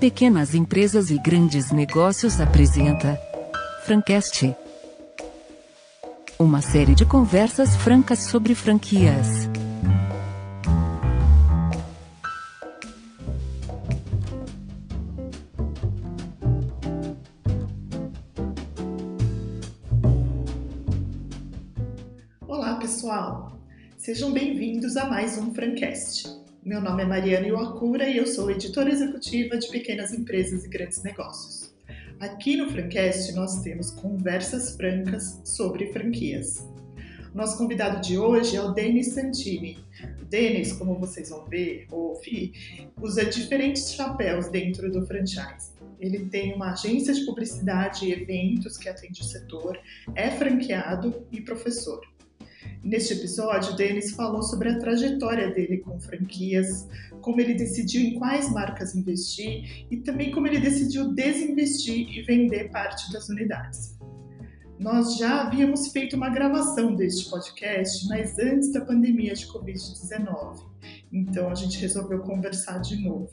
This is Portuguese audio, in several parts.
Pequenas Empresas e Grandes Negócios apresenta Francast. Uma série de conversas francas sobre franquias. Olá, pessoal! Sejam bem-vindos a mais um Francast. Meu nome é Mariana Iwakura e eu sou editora executiva de Pequenas Empresas e Grandes Negócios. Aqui no Francast nós temos conversas francas sobre franquias. Nosso convidado de hoje é o Denis Santini. O Denis, como vocês vão ver ou usa diferentes chapéus dentro do franchise. Ele tem uma agência de publicidade e eventos que atende o setor, é franqueado e professor. Neste episódio, Denis falou sobre a trajetória dele com franquias, como ele decidiu em quais marcas investir e também como ele decidiu desinvestir e vender parte das unidades. Nós já havíamos feito uma gravação deste podcast, mas antes da pandemia de Covid-19, então a gente resolveu conversar de novo.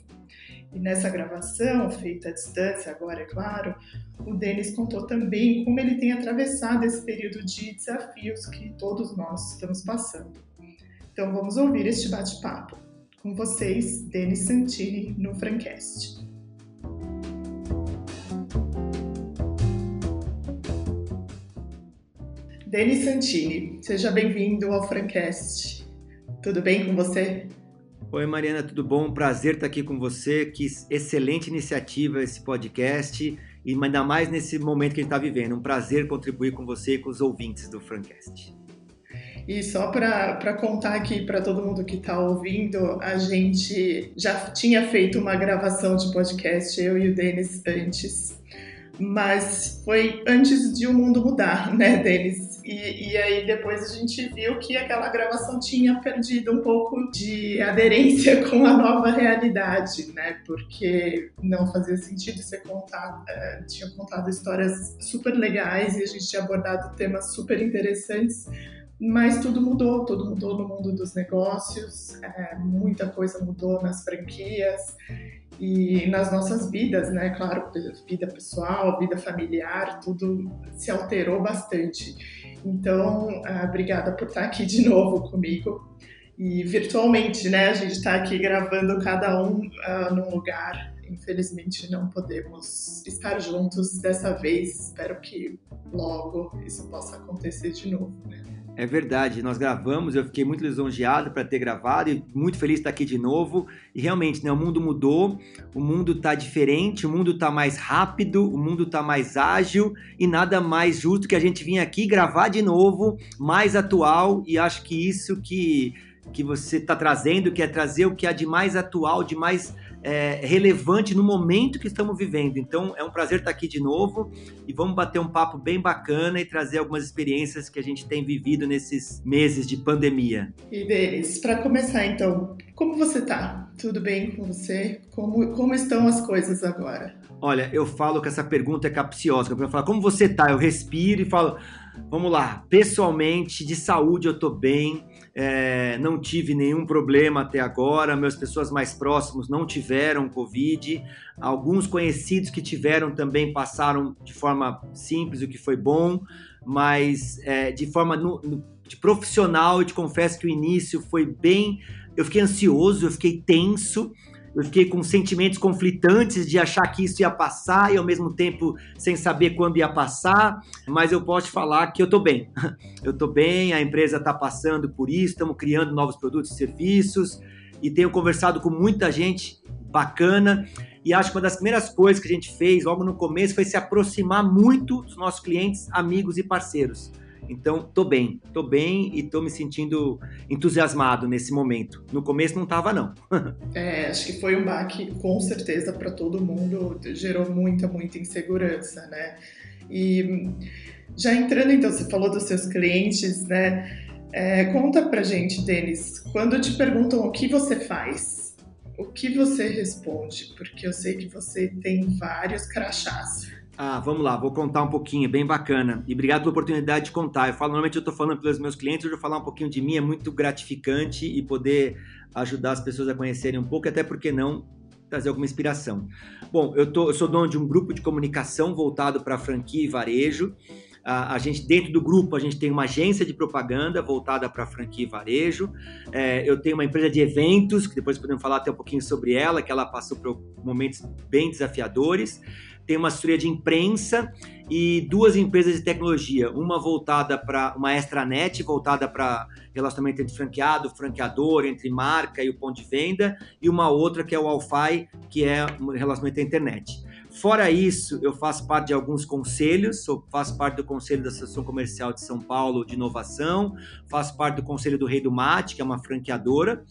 E nessa gravação, feita à distância, agora é claro, o Denis contou também como ele tem atravessado esse período de desafios que todos nós estamos passando. Então vamos ouvir este bate-papo. Com vocês, Denis Santini, no Francast. Denis Santini, seja bem-vindo ao Francast. Tudo bem com você? Oi, Mariana, tudo bom? Prazer estar aqui com você. Que excelente iniciativa esse podcast e ainda mais nesse momento que a gente está vivendo. Um prazer contribuir com você e com os ouvintes do Francast. E só para contar aqui para todo mundo que está ouvindo, a gente já tinha feito uma gravação de podcast, eu e o Denis, antes mas foi antes de o mundo mudar, né, Denis? E, e, aí depois a gente viu que aquela gravação tinha perdido um pouco de aderência com a nova realidade, né? Porque não fazia sentido você contar, uh, tinha contado histórias super legais e a gente tinha abordado temas super interessantes, mas tudo mudou, tudo mudou no mundo dos negócios, é, muita coisa mudou nas franquias e nas nossas vidas, né? Claro, vida pessoal, vida familiar, tudo se alterou bastante. Então, ah, obrigada por estar aqui de novo comigo. E virtualmente, né? A gente está aqui gravando cada um uh, num lugar. Infelizmente, não podemos estar juntos dessa vez. Espero que logo isso possa acontecer de novo, né? É verdade, nós gravamos, eu fiquei muito lisonjeado para ter gravado e muito feliz de estar aqui de novo. E realmente, né, o mundo mudou, o mundo está diferente, o mundo está mais rápido, o mundo está mais ágil e nada mais justo que a gente vir aqui gravar de novo, mais atual, e acho que isso que, que você está trazendo, que é trazer o que há de mais atual, de mais é, relevante no momento que estamos vivendo. Então é um prazer estar aqui de novo e vamos bater um papo bem bacana e trazer algumas experiências que a gente tem vivido nesses meses de pandemia. E deles, para começar então, como você está? Tudo bem com você? Como, como estão as coisas agora? Olha, eu falo que essa pergunta é capciosa. Eu falo, como você está? Eu respiro e falo, vamos lá, pessoalmente, de saúde eu estou bem é, não tive nenhum problema até agora, meus pessoas mais próximos não tiveram Covid, alguns conhecidos que tiveram também passaram de forma simples, o que foi bom, mas é, de forma no, no, de profissional, eu te confesso que o início foi bem. Eu fiquei ansioso, eu fiquei tenso, eu fiquei com sentimentos conflitantes de achar que isso ia passar e ao mesmo tempo sem saber quando ia passar, mas eu posso te falar que eu tô bem. Eu tô bem, a empresa está passando por isso, estamos criando novos produtos e serviços e tenho conversado com muita gente bacana e acho que uma das primeiras coisas que a gente fez logo no começo foi se aproximar muito dos nossos clientes, amigos e parceiros. Então, tô bem, tô bem e tô me sentindo entusiasmado nesse momento. No começo não tava, não. é, acho que foi um baque, com certeza, para todo mundo, gerou muita, muita insegurança, né? E já entrando, então, você falou dos seus clientes, né? É, conta pra gente, Denis, quando te perguntam o que você faz, o que você responde? Porque eu sei que você tem vários crachás. Ah, vamos lá, vou contar um pouquinho, bem bacana. E obrigado pela oportunidade de contar. Eu falo, normalmente eu estou falando pelos meus clientes, hoje eu vou falar um pouquinho de mim, é muito gratificante e poder ajudar as pessoas a conhecerem um pouco, até porque não trazer alguma inspiração. Bom, eu, tô, eu sou dono de um grupo de comunicação voltado para franquia e varejo. A, a, gente, dentro do grupo, a gente tem uma agência de propaganda voltada para franquia e varejo. É, eu tenho uma empresa de eventos, que depois podemos falar até um pouquinho sobre ela, que ela passou por momentos bem desafiadores tem uma assessoria de imprensa e duas empresas de tecnologia, uma voltada para uma extranet, voltada para relacionamento entre franqueado, franqueador, entre marca e o ponto de venda, e uma outra que é o Alfai, que é um relacionamento à internet. Fora isso, eu faço parte de alguns conselhos, faço parte do Conselho da Associação Comercial de São Paulo de Inovação, faço parte do Conselho do Rei do Mate, que é uma franqueadora,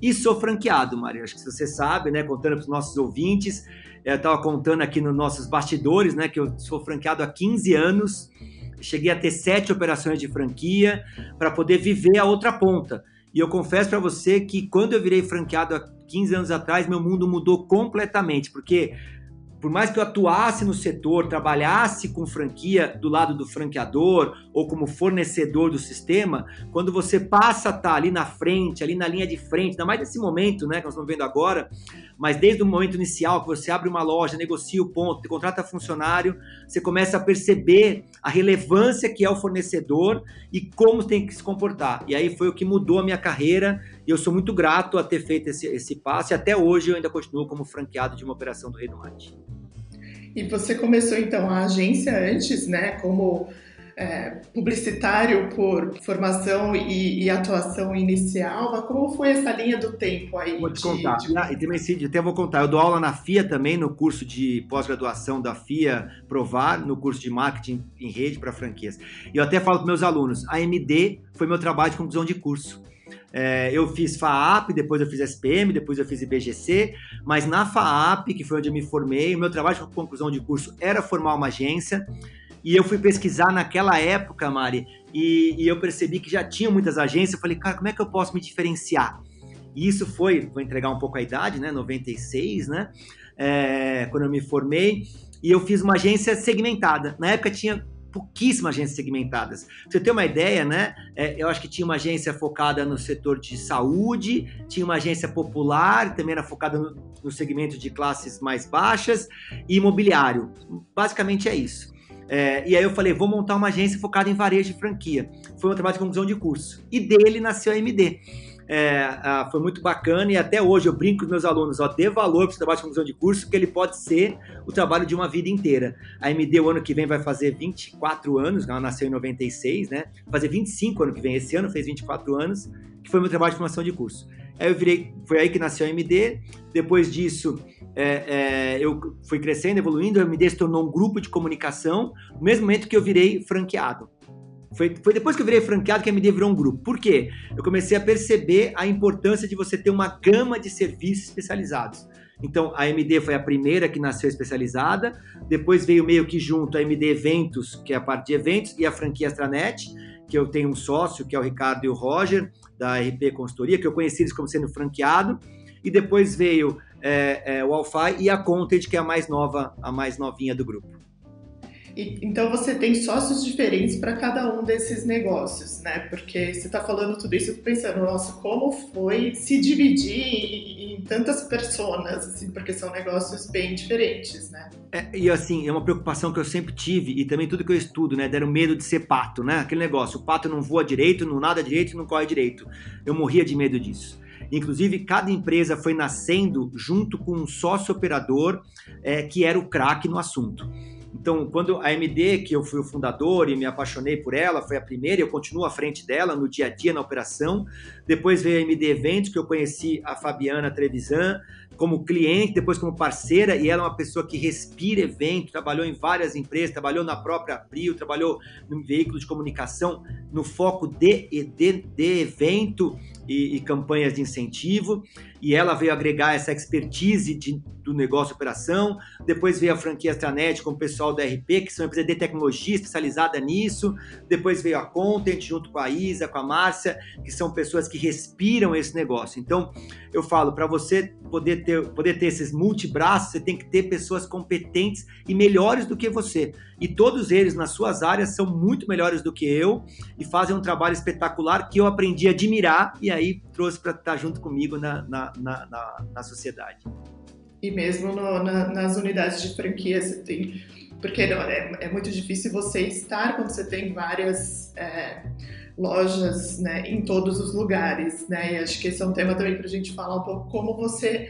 e sou franqueado, Maria. Acho que você sabe, né? Contando para os nossos ouvintes, eu estava contando aqui nos nossos bastidores, né, que eu sou franqueado há 15 anos, cheguei a ter sete operações de franquia para poder viver a outra ponta. E eu confesso para você que quando eu virei franqueado há 15 anos atrás, meu mundo mudou completamente, porque por mais que eu atuasse no setor, trabalhasse com franquia do lado do franqueador ou como fornecedor do sistema, quando você passa a estar tá ali na frente, ali na linha de frente, ainda mais nesse momento né, que nós estamos vendo agora, mas desde o momento inicial que você abre uma loja, negocia o ponto, contrata funcionário, você começa a perceber a relevância que é o fornecedor e como tem que se comportar. E aí foi o que mudou a minha carreira e eu sou muito grato a ter feito esse, esse passo e até hoje eu ainda continuo como franqueado de uma operação do Rei do Mate. E você começou então a agência antes, né, como é, publicitário por formação e, e, atuação inicial, mas como foi essa linha do tempo aí? Vou te contar. De... Ah, e também, sim, até vou contar. Eu dou aula na FIA também, no curso de pós-graduação da FIA Provar, no curso de marketing em rede para franquias. E eu até falo para meus alunos, a MD foi meu trabalho de conclusão de curso. É, eu fiz FAAP, depois eu fiz SPM, depois eu fiz IBGC, mas na FAAP, que foi onde eu me formei, o meu trabalho de conclusão de curso era formar uma agência. E eu fui pesquisar naquela época, Mari, e, e eu percebi que já tinha muitas agências. Eu falei, cara, como é que eu posso me diferenciar? E isso foi, vou entregar um pouco a idade, né? 96, né? É, quando eu me formei. E eu fiz uma agência segmentada. Na época tinha pouquíssimas agências segmentadas. Pra você ter uma ideia, né? É, eu acho que tinha uma agência focada no setor de saúde, tinha uma agência popular, também era focada no, no segmento de classes mais baixas, e imobiliário. Basicamente é isso. É, e aí eu falei, vou montar uma agência focada em varejo de franquia. Foi um trabalho de conclusão de curso. E dele nasceu a MD. É, ah, foi muito bacana e até hoje eu brinco com meus alunos, ó, dê valor para o trabalho de conclusão de curso, porque ele pode ser o trabalho de uma vida inteira. A MD o ano que vem vai fazer 24 anos, ela nasceu em 96, né? Vai fazer 25 ano que vem, esse ano fez 24 anos, que foi meu trabalho de formação de curso. Aí eu virei, foi aí que nasceu a MD, depois disso é, é, eu fui crescendo, evoluindo, a MD se tornou um grupo de comunicação, no mesmo momento que eu virei franqueado. Foi, foi depois que eu virei franqueado que a MD virou um grupo. Por quê? Eu comecei a perceber a importância de você ter uma gama de serviços especializados. Então, a MD foi a primeira que nasceu especializada, depois veio meio que junto a MD Eventos, que é a parte de eventos, e a franquia Astranet, que eu tenho um sócio, que é o Ricardo e o Roger, da RP Consultoria, que eu conheci eles como sendo franqueado, e depois veio é, é, o Alfai e a Content, que é a mais nova, a mais novinha do grupo. E, então você tem sócios diferentes para cada um desses negócios, né? Porque você está falando tudo isso, eu tô pensando, nossa, como foi se dividir em, em tantas pessoas, assim, porque são negócios bem diferentes, né? É, e assim, é uma preocupação que eu sempre tive, e também tudo que eu estudo, né? Deram medo de ser pato, né? Aquele negócio, o pato não voa direito, não nada direito, não corre direito. Eu morria de medo disso. Inclusive, cada empresa foi nascendo junto com um sócio operador é, que era o craque no assunto. Então, quando a MD, que eu fui o fundador e me apaixonei por ela, foi a primeira, eu continuo à frente dela no dia a dia na operação. Depois veio a MD Eventos, que eu conheci a Fabiana Trevisan como cliente, depois como parceira, e ela é uma pessoa que respira evento, trabalhou em várias empresas, trabalhou na própria Abril, trabalhou no veículo de comunicação, no foco de, de, de evento e, e, campanhas de incentivo, e ela veio agregar essa expertise de, do negócio operação. Depois veio a franquia Astranet com o pessoal da RP, que são empresa de tecnologia especializada nisso. Depois veio a Content junto com a Isa, com a Márcia, que são pessoas que respiram esse negócio. Então, eu falo, para você poder ter, poder ter esses multibraços, você tem que ter pessoas competentes e melhores do que você. E todos eles, nas suas áreas, são muito melhores do que eu e fazem um trabalho espetacular que eu aprendi a admirar e aí trouxe para estar junto comigo na, na, na, na, na sociedade. E mesmo no, na, nas unidades de franquia, você tem. Porque não, é, é, muito difícil você estar quando você tem várias é, lojas né, em todos os lugares. Né? E acho que esse é um tema também para a gente falar um pouco como você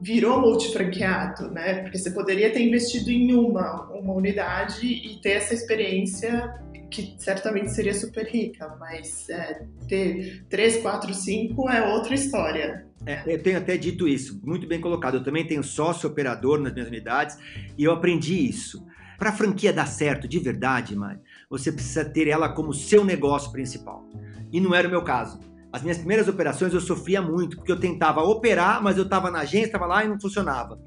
virou multifranqueado, né? Porque você poderia ter investido em uma, uma unidade e ter essa experiência que certamente seria super rica, mas é, ter três, quatro, cinco é outra história. É, eu tenho até dito isso, muito bem colocado. Eu também tenho sócio operador nas minhas unidades e eu aprendi isso. Para a franquia dar certo de verdade, Mari, você precisa ter ela como seu negócio principal. E não era o meu caso. As minhas primeiras operações eu sofria muito, porque eu tentava operar, mas eu estava na agência, estava lá e não funcionava.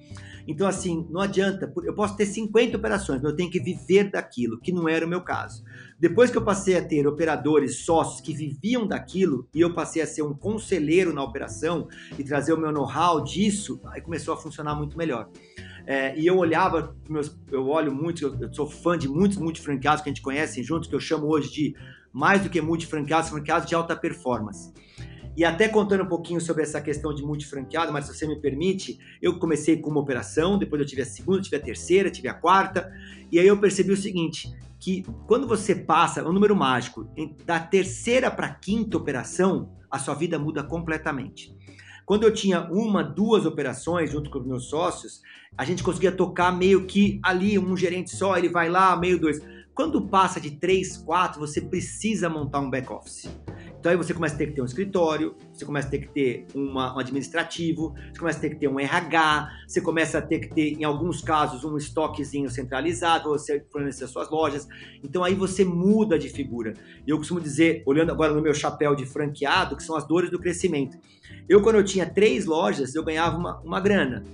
Então, assim, não adianta. Eu posso ter 50 operações, mas eu tenho que viver daquilo, que não era o meu caso. Depois que eu passei a ter operadores, sócios que viviam daquilo, e eu passei a ser um conselheiro na operação e trazer o meu know-how disso, aí começou a funcionar muito melhor. É, e eu olhava, meus, eu olho muito, eu, eu sou fã de muitos multifranqueados que a gente conhece juntos, que eu chamo hoje de mais do que multifranqueados, franqueados de alta performance. E até contando um pouquinho sobre essa questão de multifranqueado, mas se você me permite, eu comecei com uma operação, depois eu tive a segunda, tive a terceira, tive a quarta, e aí eu percebi o seguinte, que quando você passa, um número mágico, da terceira para quinta operação, a sua vida muda completamente. Quando eu tinha uma, duas operações junto com os meus sócios, a gente conseguia tocar meio que ali, um gerente só, ele vai lá, meio dois. Quando passa de três, quatro, você precisa montar um back-office. Então aí você começa a ter que ter um escritório, você começa a ter que ter uma, um administrativo, você começa a ter que ter um RH, você começa a ter que ter, em alguns casos, um estoquezinho centralizado, você fornecer suas lojas. Então aí você muda de figura. E eu costumo dizer, olhando agora no meu chapéu de franqueado, que são as dores do crescimento. Eu, quando eu tinha três lojas, eu ganhava uma, uma grana.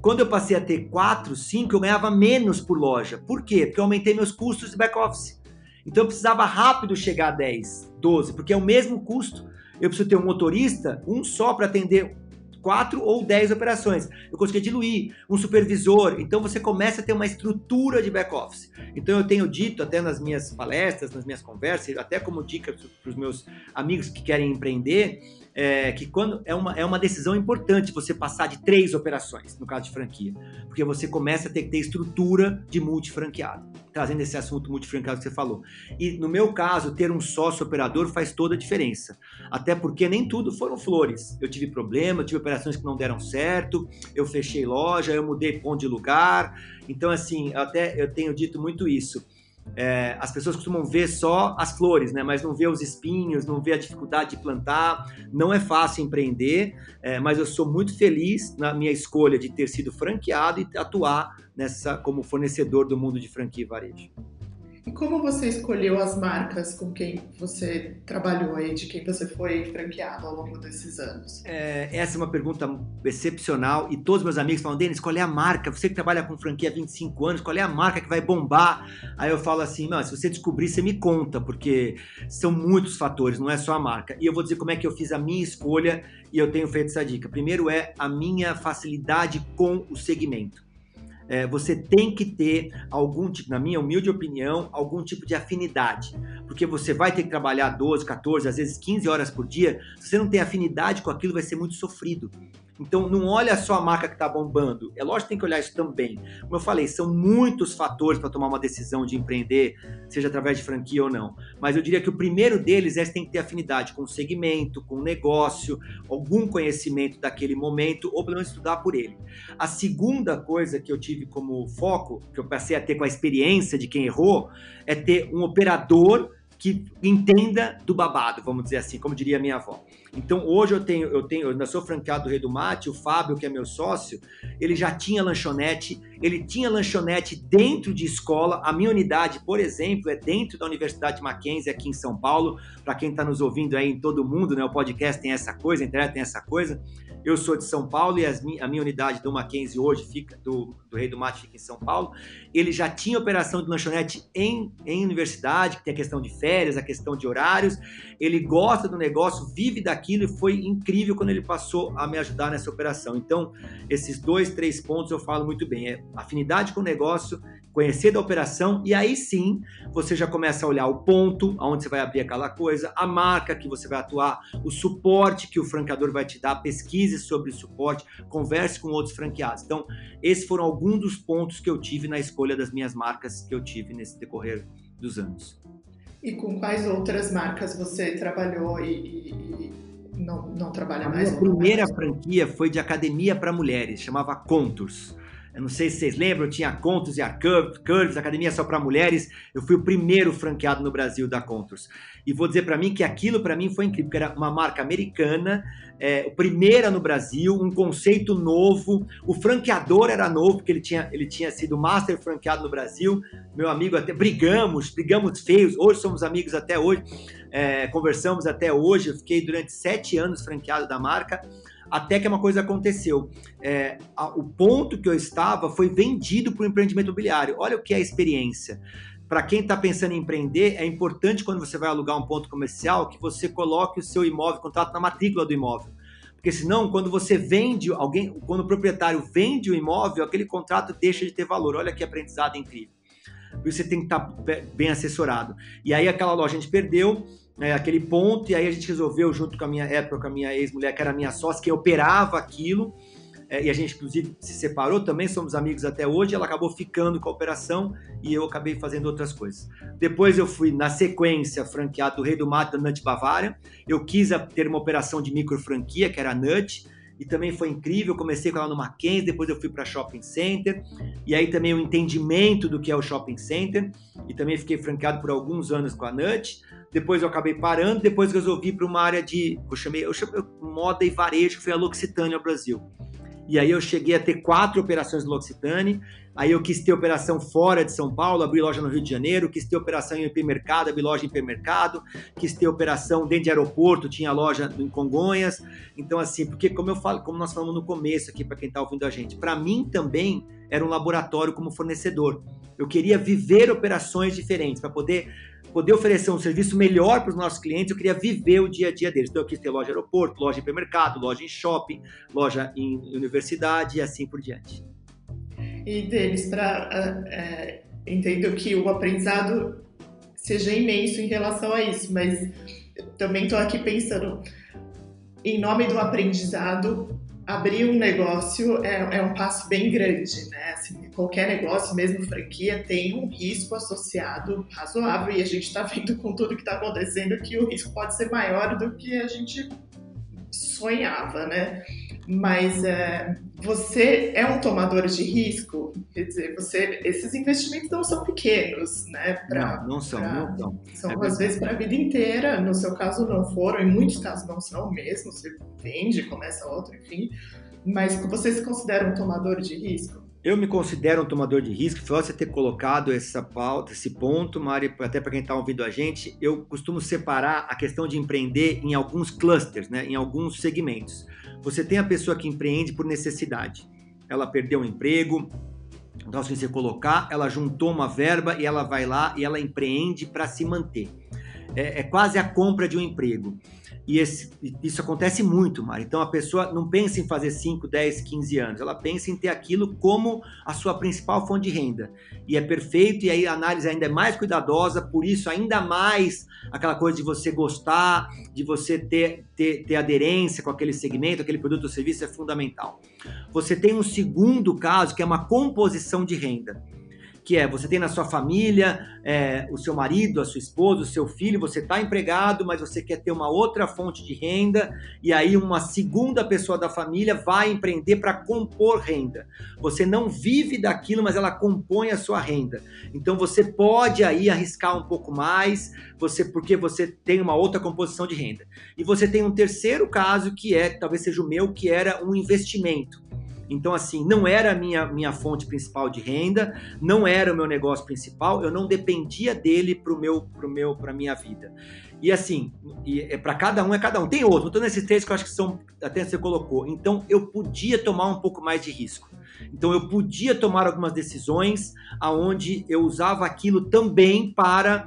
Quando eu passei a ter quatro, cinco, eu ganhava menos por loja. Por quê? Porque eu aumentei meus custos de back-office. Então eu precisava rápido chegar a 10, 12, porque é o mesmo custo. Eu preciso ter um motorista, um só para atender quatro ou dez operações. Eu consegui diluir um supervisor. Então você começa a ter uma estrutura de back-office. Então eu tenho dito até nas minhas palestras, nas minhas conversas, até como dica para os meus amigos que querem empreender, é, que quando é uma, é uma decisão importante você passar de três operações, no caso de franquia, porque você começa a ter que ter estrutura de multifranqueado, trazendo esse assunto multifranqueado que você falou. E no meu caso, ter um sócio operador faz toda a diferença, até porque nem tudo foram flores. Eu tive problema, eu tive operações que não deram certo, eu fechei loja, eu mudei ponto de lugar. Então, assim, até eu tenho dito muito isso é, as pessoas costumam ver só as flores, né? Mas não vê os espinhos, não vê a dificuldade de plantar. Não é fácil empreender, é, mas eu sou muito feliz na minha escolha de ter sido franqueado e atuar nessa como fornecedor do mundo de franquia e varejo. E como você escolheu as marcas com quem você trabalhou aí, de quem você foi franqueado ao longo desses anos? É, essa é uma pergunta excepcional e todos meus amigos falam, Denis, qual é a marca? Você que trabalha com franquia há 25 anos, qual é a marca que vai bombar? Aí eu falo assim, não, se você descobrir, você me conta, porque são muitos fatores, não é só a marca. E eu vou dizer como é que eu fiz a minha escolha e eu tenho feito essa dica. Primeiro é a minha facilidade com o segmento é, você tem que ter algum tipo, na minha humilde opinião, algum tipo de afinidade. Porque você vai ter que trabalhar 12, 14, às vezes 15 horas por dia. Se você não tem afinidade com aquilo, vai ser muito sofrido. Então não olha só a marca que está bombando. É lógico que tem que olhar isso também. Como eu falei, são muitos fatores para tomar uma decisão de empreender, seja através de franquia ou não. Mas eu diria que o primeiro deles é que tem que ter afinidade com o segmento, com o negócio, algum conhecimento daquele momento, ou pelo menos estudar por ele. A segunda coisa que eu tive como foco, que eu passei a ter com a experiência de quem errou, é ter um operador que entenda do babado, vamos dizer assim, como diria minha avó. Então hoje eu tenho, eu tenho, eu ainda sou franqueado do Rei do Mate, o Fábio, que é meu sócio, ele já tinha lanchonete, ele tinha lanchonete dentro de escola. A minha unidade, por exemplo, é dentro da Universidade Mackenzie, aqui em São Paulo. Para quem está nos ouvindo aí em todo mundo, né? O podcast tem essa coisa, a internet tem essa coisa. Eu sou de São Paulo e as, a minha unidade do Mackenzie hoje fica, do, do Rei do Mate fica em São Paulo. Ele já tinha operação de lanchonete em, em universidade, que tem a questão de férias, a questão de horários. Ele gosta do negócio, vive daquilo e foi incrível quando ele passou a me ajudar nessa operação. Então, esses dois, três pontos eu falo muito bem. É afinidade com o negócio conhecer da operação e aí sim você já começa a olhar o ponto aonde você vai abrir aquela coisa, a marca que você vai atuar, o suporte que o franqueador vai te dar, pesquise sobre o suporte, converse com outros franqueados. Então, esses foram alguns dos pontos que eu tive na escolha das minhas marcas que eu tive nesse decorrer dos anos. E com quais outras marcas você trabalhou e, e, não, não trabalha a mais? A primeira franquia foi de academia para mulheres, chamava Contours. Eu não sei se vocês lembram, tinha Contos e Curves, academia só para mulheres. Eu fui o primeiro franqueado no Brasil da Contos. E vou dizer para mim que aquilo para mim foi incrível, porque era uma marca americana, é, primeira no Brasil, um conceito novo. O franqueador era novo, porque ele tinha, ele tinha sido master franqueado no Brasil. Meu amigo, até brigamos, brigamos feios. Hoje somos amigos até hoje, é, conversamos até hoje. Eu fiquei durante sete anos franqueado da marca até que uma coisa aconteceu. É, a, o ponto que eu estava foi vendido para o empreendimento imobiliário. Olha o que é a experiência. Para quem está pensando em empreender, é importante quando você vai alugar um ponto comercial que você coloque o seu imóvel, contrato na matrícula do imóvel. Porque senão, quando você vende, alguém, quando o proprietário vende o imóvel, aquele contrato deixa de ter valor. Olha que aprendizado incrível. Por isso você tem que estar tá bem assessorado. E aí aquela loja a gente perdeu, né, aquele ponto, e aí a gente resolveu, junto com a minha época, com a minha ex-mulher, que era minha sócia, que operava aquilo, é, e a gente, inclusive, se separou, também somos amigos até hoje, ela acabou ficando com a operação e eu acabei fazendo outras coisas. Depois eu fui, na sequência, franqueado do Rei do Mato da Nut Bavária, eu quis ter uma operação de micro franquia, que era a Nut, e também foi incrível. Comecei com ela no Mackenzie, depois eu fui para Shopping Center, e aí também o entendimento do que é o Shopping Center, e também fiquei franqueado por alguns anos com a Nut. Depois eu acabei parando, depois resolvi para uma área de, eu chamei, eu chamei moda e varejo, que foi a L'Occitânia Brasil. E aí eu cheguei a ter quatro operações no L'Occitane. Aí eu quis ter operação fora de São Paulo, abri loja no Rio de Janeiro, quis ter operação em hipermercado, abri loja em hipermercado, quis ter operação dentro de aeroporto, tinha loja em Congonhas. Então assim, porque como eu falo, como nós falamos no começo aqui para quem está ouvindo a gente, para mim também era um laboratório como fornecedor. Eu queria viver operações diferentes para poder poder oferecer um serviço melhor para os nossos clientes, eu queria viver o dia a dia deles. Então, eu quis ter loja aeroporto, loja em supermercado, loja em shopping, loja em universidade e assim por diante. E deles, para é, entendo que o aprendizado seja imenso em relação a isso, mas também estou aqui pensando, em nome do aprendizado, abrir um negócio é, é, um passo bem grande, né? Assim, qualquer negócio, mesmo franquia, tem um risco associado razoável e a gente está vendo com tudo que está acontecendo que o risco pode ser maior do que a gente sonhava, né? Mas é, você é um tomador de risco, quer dizer, você, esses investimentos não são pequenos, né? Pra, não, não são, pra, não são. São é às vezes para a vida inteira. No seu caso não foram, em muitos casos não são mesmo. Você vende, começa outro, enfim. Mas você se considera um tomador de risco? Eu me considero um tomador de risco. Foi você ter colocado essa pauta, esse ponto, Mari, até para quem está ouvindo a gente. Eu costumo separar a questão de empreender em alguns clusters, né? Em alguns segmentos. Você tem a pessoa que empreende por necessidade. Ela perdeu o emprego, então se você colocar, ela juntou uma verba e ela vai lá e ela empreende para se manter. É, é, quase a compra de um emprego. E esse, isso acontece muito, Mari. Então a pessoa não pensa em fazer 5, 10, 15 anos, ela pensa em ter aquilo como a sua principal fonte de renda. E é perfeito, e aí a análise ainda é mais cuidadosa, por isso, ainda mais aquela coisa de você gostar, de você ter, ter, ter aderência com aquele segmento, aquele produto ou serviço é fundamental. Você tem um segundo caso que é uma composição de renda que é você tem na sua família é, o seu marido, a sua esposa, o seu filho, você está empregado, mas você quer ter uma outra fonte de renda, e aí uma segunda pessoa da família vai empreender para compor renda. Você não vive daquilo, mas ela compõe a sua renda. Então você pode aí arriscar um pouco mais, você porque você tem uma outra composição de renda. E você tem um terceiro caso que é, talvez seja o meu, que era um investimento. Então, assim, não era a minha, minha fonte principal de renda, não era o meu negócio principal, eu não dependia dele para meu, pro meu, para minha vida. E assim, e é para cada um é cada um. Tem outro, estou nesses três que eu acho que são, até você colocou. Então, eu podia tomar um pouco mais de risco. Então, eu podia tomar algumas decisões aonde eu usava aquilo também para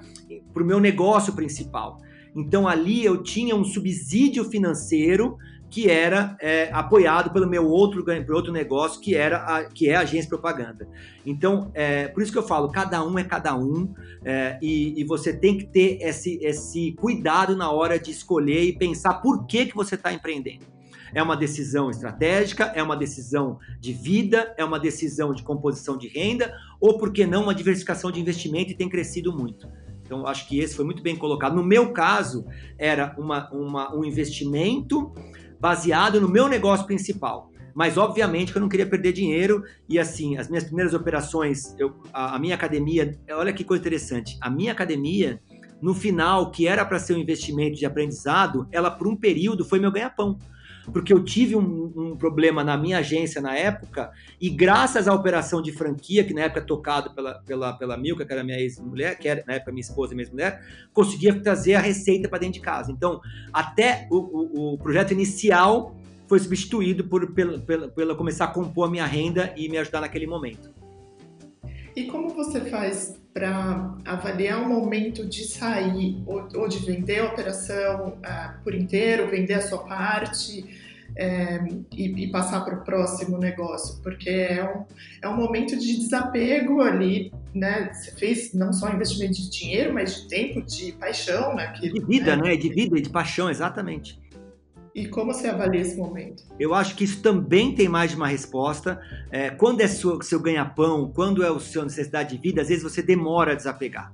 o meu negócio principal. Então ali eu tinha um subsídio financeiro que era é, apoiado pelo meu outro, outro negócio, que era a, que é a agência de propaganda. Então, é, por isso que eu falo, cada um é cada um, é, e, e, você tem que ter esse, esse cuidado na hora de escolher e pensar por que, que você está empreendendo. É uma decisão estratégica, é uma decisão de vida, é uma decisão de composição de renda, ou por que não uma diversificação de investimento e tem crescido muito. Então, acho que esse foi muito bem colocado. No meu caso, era uma, uma um investimento baseado no meu negócio principal. Mas obviamente que eu não queria perder dinheiro e assim, as minhas primeiras operações, eu, a, a minha academia, olha que coisa interessante, a minha academia, no final, que era para ser um investimento de aprendizado, ela por um período foi meu ganha-pão porque eu tive um, um, problema na minha agência na época, e graças à operação de franquia, que na época tocado pela, pela, pela Milka, que era minha ex-mulher, que era na época minha esposa e minha ex-mulher, conseguia trazer a receita para dentro de casa. Então, até o, o, o projeto inicial foi substituído por pela começar a compor a minha renda e me ajudar naquele momento. E como você faz para avaliar o momento de sair ou, ou de vender a operação uh, por inteiro, vender a sua parte é, e, e, passar para o próximo negócio? Porque é um, é um momento de desapego ali, né? Você fez não só investimento de dinheiro, mas de tempo, de paixão naquilo. De vida, né? né? De vida e de paixão, exatamente. E como você avalia esse momento? Eu acho que isso também tem mais de uma resposta. É, quando é seu, seu ganha-pão, quando é o seu necessidade de vida, às vezes você demora a desapegar.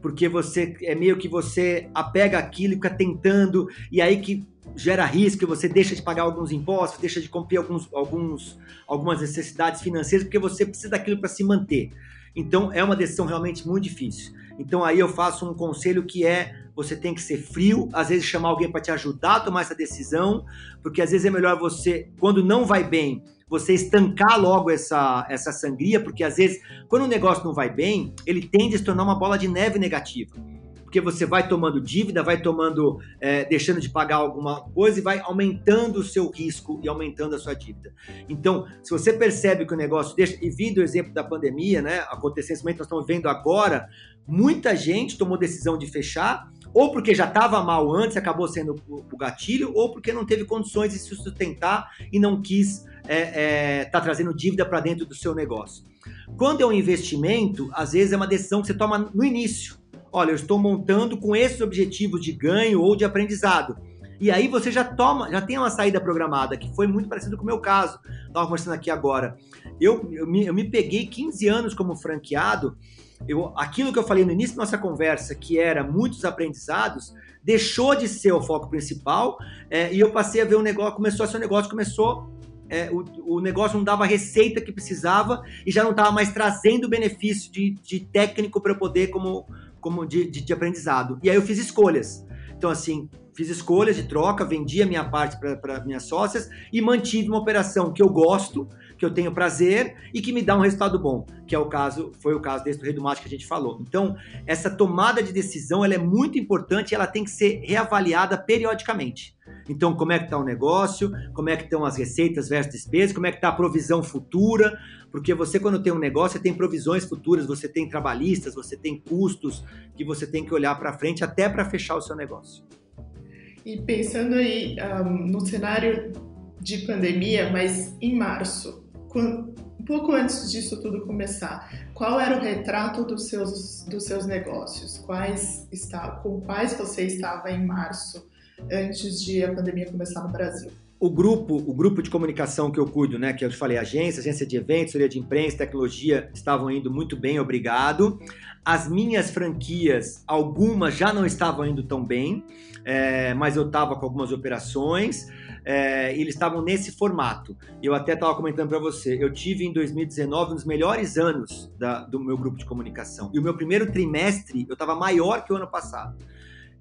Porque você é meio que você apega aquilo e fica tentando, e aí que gera risco, você deixa de pagar alguns impostos, deixa de cumprir alguns, alguns, algumas necessidades financeiras, porque você precisa daquilo para se manter. Então é uma decisão realmente muito difícil. Então aí eu faço um conselho que é você tem que ser frio, às vezes chamar alguém para te ajudar a tomar essa decisão, porque às vezes é melhor você, quando não vai bem, você estancar logo essa, essa sangria, porque às vezes, quando o negócio não vai bem, ele tende a se tornar uma bola de neve negativa porque você vai tomando dívida, vai tomando, é, deixando de pagar alguma coisa e vai aumentando o seu risco e aumentando a sua dívida. Então, se você percebe que o negócio deixa, e vindo o exemplo da pandemia, né, acontecimento que nós estamos vendo agora, muita gente tomou decisão de fechar, ou porque já estava mal antes, acabou sendo o gatilho, ou porque não teve condições de se sustentar e não quis estar é, é, tá trazendo dívida para dentro do seu negócio. Quando é um investimento, às vezes é uma decisão que você toma no início olha, eu estou montando com esses objetivos de ganho ou de aprendizado. E aí você já toma, já tem uma saída programada, que foi muito parecido com o meu caso. Estava conversando aqui agora. Eu, eu, me, eu me peguei 15 anos como franqueado. Eu, aquilo que eu falei no início da nossa conversa, que era muitos aprendizados, deixou de ser o foco principal é, e eu passei a ver o negócio, começou a ser um negócio, começou é, o, o, negócio não dava a receita que precisava e já não estava mais trazendo benefício de, de técnico para poder como como de, de, de, aprendizado. E aí eu fiz escolhas. Então, assim, fiz escolhas de troca, vendi a minha parte para minhas sócias e mantive uma operação que eu gosto, que eu tenho prazer e que me dá um resultado bom, que é o caso, foi o caso desse do Rei do Mate que a gente falou. Então, essa tomada de decisão ela é muito importante e ela tem que ser reavaliada periodicamente. Então, como é que está o negócio, como é que estão as receitas versus despesas, como é que está a provisão futura, porque você, quando tem um negócio, você tem provisões futuras, você tem trabalhistas, você tem custos que você tem que olhar para frente até para fechar o seu negócio. E pensando aí um, no cenário de pandemia, mas em março, um pouco antes disso tudo começar, qual era o retrato dos seus, dos seus negócios? Quais está, com quais você estava em março, antes de a pandemia começar no Brasil? o grupo, o grupo de comunicação que eu cuido, né, que eu falei, agência, agência de eventos, assessoria de imprensa, tecnologia, estavam indo muito bem, obrigado. As minhas franquias, algumas já não estavam indo tão bem, é, mas eu estava com algumas operações. É, e eles estavam nesse formato. Eu até estava comentando para você, eu tive em 2019 um dos melhores anos da, do meu grupo de comunicação. E o meu primeiro trimestre eu estava maior que o ano passado.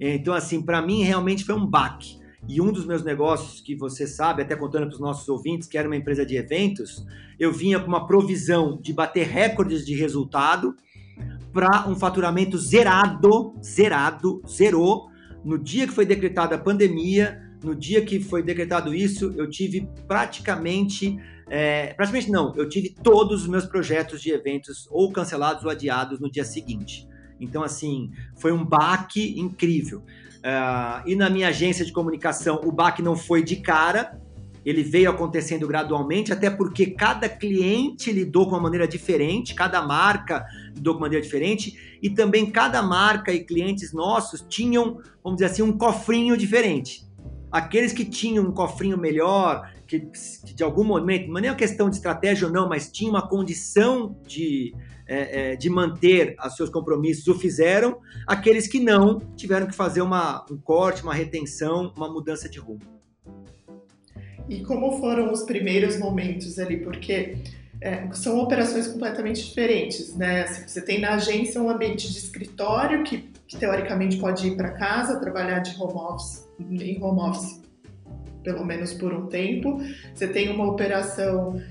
Então, assim, para mim realmente foi um baque. E um dos meus negócios, que você sabe, até contando para os nossos ouvintes, que era uma empresa de eventos, eu vinha com uma provisão de bater recordes de resultado para um faturamento zerado, zerado, zerou. No dia que foi decretada a pandemia, no dia que foi decretado isso, eu tive praticamente, é, praticamente não, eu tive todos os meus projetos de eventos ou cancelados ou adiados no dia seguinte. Então, assim, foi um baque incrível. Uh, e na minha agência de comunicação, o baque não foi de cara, ele veio acontecendo gradualmente, até porque cada cliente lidou com uma maneira diferente, cada marca lidou com uma maneira diferente, e também cada marca e clientes nossos tinham, vamos dizer assim, um cofrinho diferente. Aqueles que tinham um cofrinho melhor, que, que de algum momento, não é nem uma questão de estratégia ou não, mas tinha uma condição de, é, é, de manter os seus compromissos, o fizeram. Aqueles que não, tiveram que fazer uma, um corte, uma retenção, uma mudança de rumo. E como foram os primeiros momentos ali? Porque é, são operações completamente diferentes, né? Assim, você tem na agência um ambiente de escritório que, que teoricamente pode ir para casa, trabalhar de home office, em home office, pelo menos por um tempo. Você tem uma operação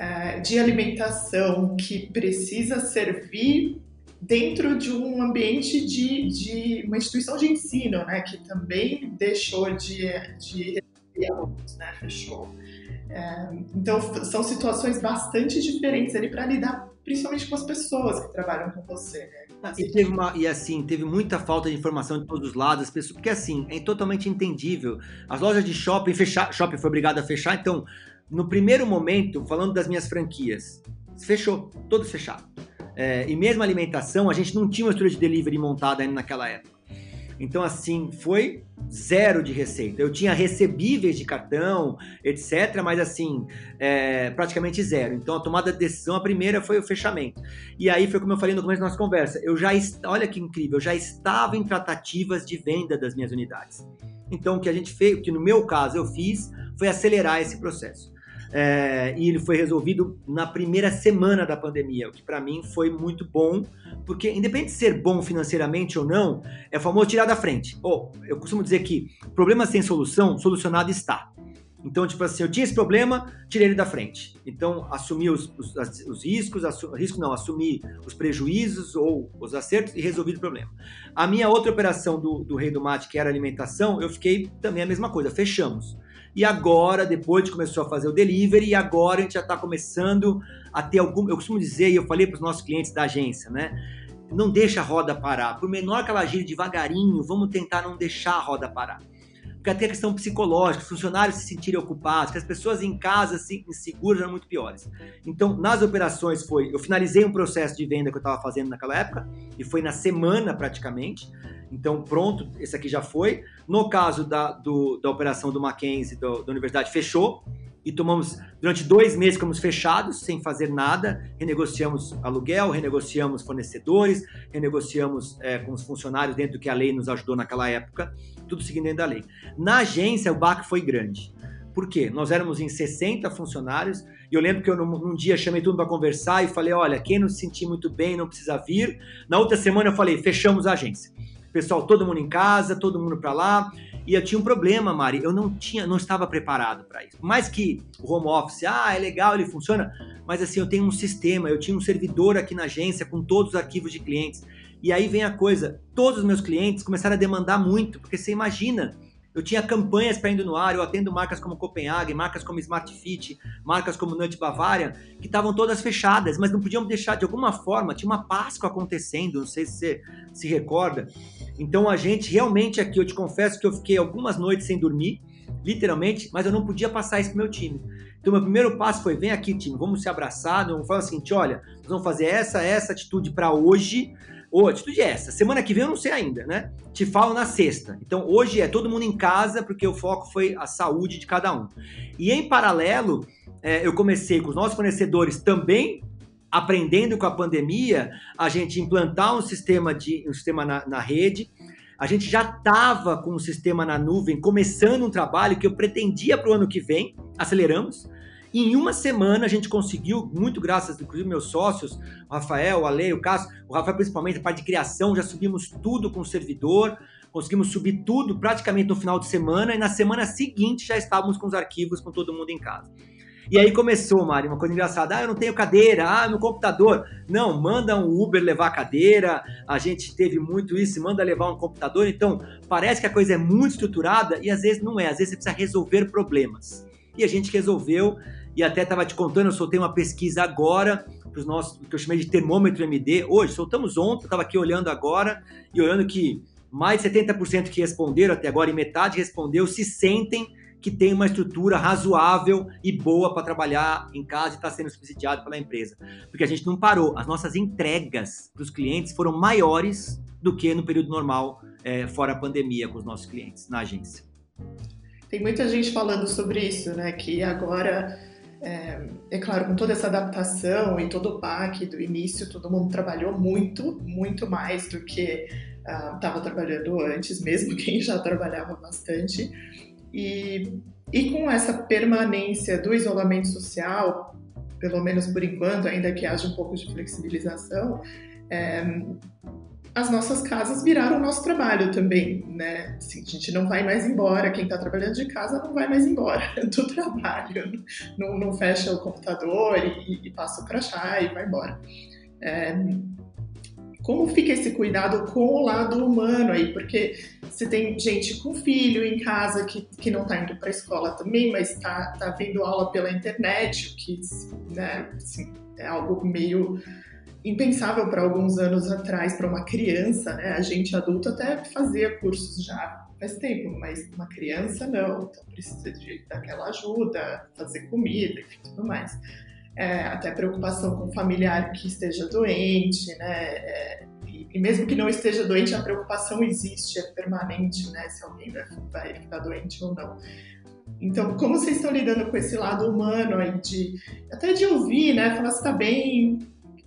é, de alimentação que precisa servir dentro de um ambiente de, de uma instituição de ensino, né? Que também deixou de, de alunos, né? Fechou. É, então, são situações bastante diferentes ali para lidar, principalmente com as pessoas que trabalham com você, né? E, teve uma, e assim, teve muita falta de informação de todos os lados, as pessoas, porque assim, é totalmente entendível. As lojas de shopping, fechar, shopping foi obrigado a fechar, então, no primeiro momento, falando das minhas franquias, fechou, todos fechados. É, e mesmo a alimentação, a gente não tinha uma estrutura de delivery montada ainda naquela época. Então, assim, foi zero de receita. Eu tinha recebíveis de cartão, etc., mas assim, é, praticamente zero. Então, a tomada de decisão, a primeira foi o fechamento. E aí foi como eu falei no começo da nossa conversa. Eu já, olha que incrível, eu já estava em tratativas de venda das minhas unidades. Então, o que a gente fez, o que no meu caso eu fiz, foi acelerar esse processo. É, e ele foi resolvido na primeira semana da pandemia, o que para mim foi muito bom, porque independente de ser bom financeiramente ou não, é o famoso tirar da frente. Oh, eu costumo dizer que problema sem solução, solucionado está. Então, tipo assim, eu tinha esse problema, tirei ele da frente. Então, assumi os, os, os riscos, assu, risco não, assumi os prejuízos ou os acertos e resolvi o problema. A minha outra operação do, do Rei do Mate, que era alimentação, eu fiquei também a mesma coisa, fechamos. E agora, depois de começou a fazer o delivery, e agora a gente já está começando a ter algum. Eu costumo dizer, e eu falei para os nossos clientes da agência, né? Não deixa a roda parar. Por menor que ela gire devagarinho, vamos tentar não deixar a roda parar. Porque até a questão psicológica, funcionários se sentirem ocupados, que as pessoas em casa assim, inseguras eram muito piores. Então, nas operações foi, eu finalizei um processo de venda que eu estava fazendo naquela época, e foi na semana praticamente. Então, pronto, esse aqui já foi. No caso da, do, da operação do Mackenzie, do, da universidade, fechou. E tomamos, durante dois meses, ficamos fechados, sem fazer nada. Renegociamos aluguel, renegociamos fornecedores, renegociamos é, com os funcionários dentro do que a lei nos ajudou naquela época, tudo seguindo dentro da lei. Na agência, o baque foi grande. Por quê? Nós éramos em 60 funcionários e eu lembro que eu num, num dia chamei tudo para conversar e falei: olha, quem não se sentir muito bem não precisa vir. Na outra semana eu falei: fechamos a agência pessoal, todo mundo em casa, todo mundo para lá. E eu tinha um problema, Mari, eu não tinha, não estava preparado para isso. Mais que o home office, ah, é legal, ele funciona, mas assim, eu tenho um sistema, eu tinha um servidor aqui na agência com todos os arquivos de clientes. E aí vem a coisa, todos os meus clientes começaram a demandar muito, porque você imagina, eu tinha campanhas para indo no ar, eu atendo marcas como Copenhague, marcas como Smart Fit, marcas como Nut Bavária, que estavam todas fechadas, mas não podíamos deixar de alguma forma, tinha uma Páscoa acontecendo, não sei se você se recorda. Então a gente realmente aqui, eu te confesso que eu fiquei algumas noites sem dormir, literalmente, mas eu não podia passar isso pro meu time. Então, meu primeiro passo foi: vem aqui, time, vamos se abraçar. Vamos falar o seguinte: olha, nós vamos fazer essa, essa atitude para hoje. Ou atitude é essa. Semana que vem eu não sei ainda, né? Te falo na sexta. Então hoje é todo mundo em casa, porque o foco foi a saúde de cada um. E em paralelo, é, eu comecei com os nossos fornecedores também aprendendo com a pandemia, a gente implantar um sistema de um sistema na, na rede. A gente já estava com um sistema na nuvem, começando um trabalho que eu pretendia para o ano que vem, aceleramos. E em uma semana a gente conseguiu, muito graças, inclusive, meus sócios, o Rafael, o Ale, o Cássio, o Rafael principalmente, a parte de criação, já subimos tudo com o servidor, conseguimos subir tudo praticamente no final de semana, e na semana seguinte já estávamos com os arquivos com todo mundo em casa. E aí começou, Mari, uma coisa engraçada. Ah, eu não tenho cadeira, ah, meu computador. Não, manda um Uber levar a cadeira. A gente teve muito isso, manda levar um computador. Então, parece que a coisa é muito estruturada e às vezes não é. Às vezes você precisa resolver problemas. E a gente resolveu e até estava te contando, eu soltei uma pesquisa agora para os nossos, que eu chamei de termômetro MD. Hoje, soltamos ontem, estava aqui olhando agora e olhando que mais de 70% que responderam até agora, e metade respondeu, se sentem que tem uma estrutura razoável e boa para trabalhar em casa e está sendo subsidiado pela empresa. Porque a gente não parou. As nossas entregas para os clientes foram maiores do que no período normal, é, fora a pandemia, com os nossos clientes na agência. Tem muita gente falando sobre isso, né? Que agora, é, é claro, com toda essa adaptação e todo o PAC do início, todo mundo trabalhou muito, muito mais do que estava uh, trabalhando antes, mesmo quem já trabalhava bastante. E, e com essa permanência do isolamento social, pelo menos por enquanto, ainda que haja um pouco de flexibilização, é, as nossas casas viraram o nosso trabalho também, né? Assim, a gente não vai mais embora, quem está trabalhando de casa não vai mais embora do trabalho, não, não fecha o computador e, e, passa o crachá e vai embora. É, como fica esse cuidado com o lado humano aí? Porque você tem gente com filho em casa que, que não está indo para a escola também, mas está tá vendo aula pela internet, o que né, assim, é algo meio impensável para alguns anos atrás para uma criança, né? A gente adulto até fazia cursos já faz tempo, mas uma criança não, então precisa de daquela ajuda, fazer comida, e tudo mais é, até preocupação com o familiar que esteja doente, né? É, e, mesmo que não esteja doente, a preocupação existe, é permanente, né? Se alguém vai, vai ficar doente ou não. Então, como vocês estão lidando com esse lado humano aí de até de ouvir, né? Falar se tá bem,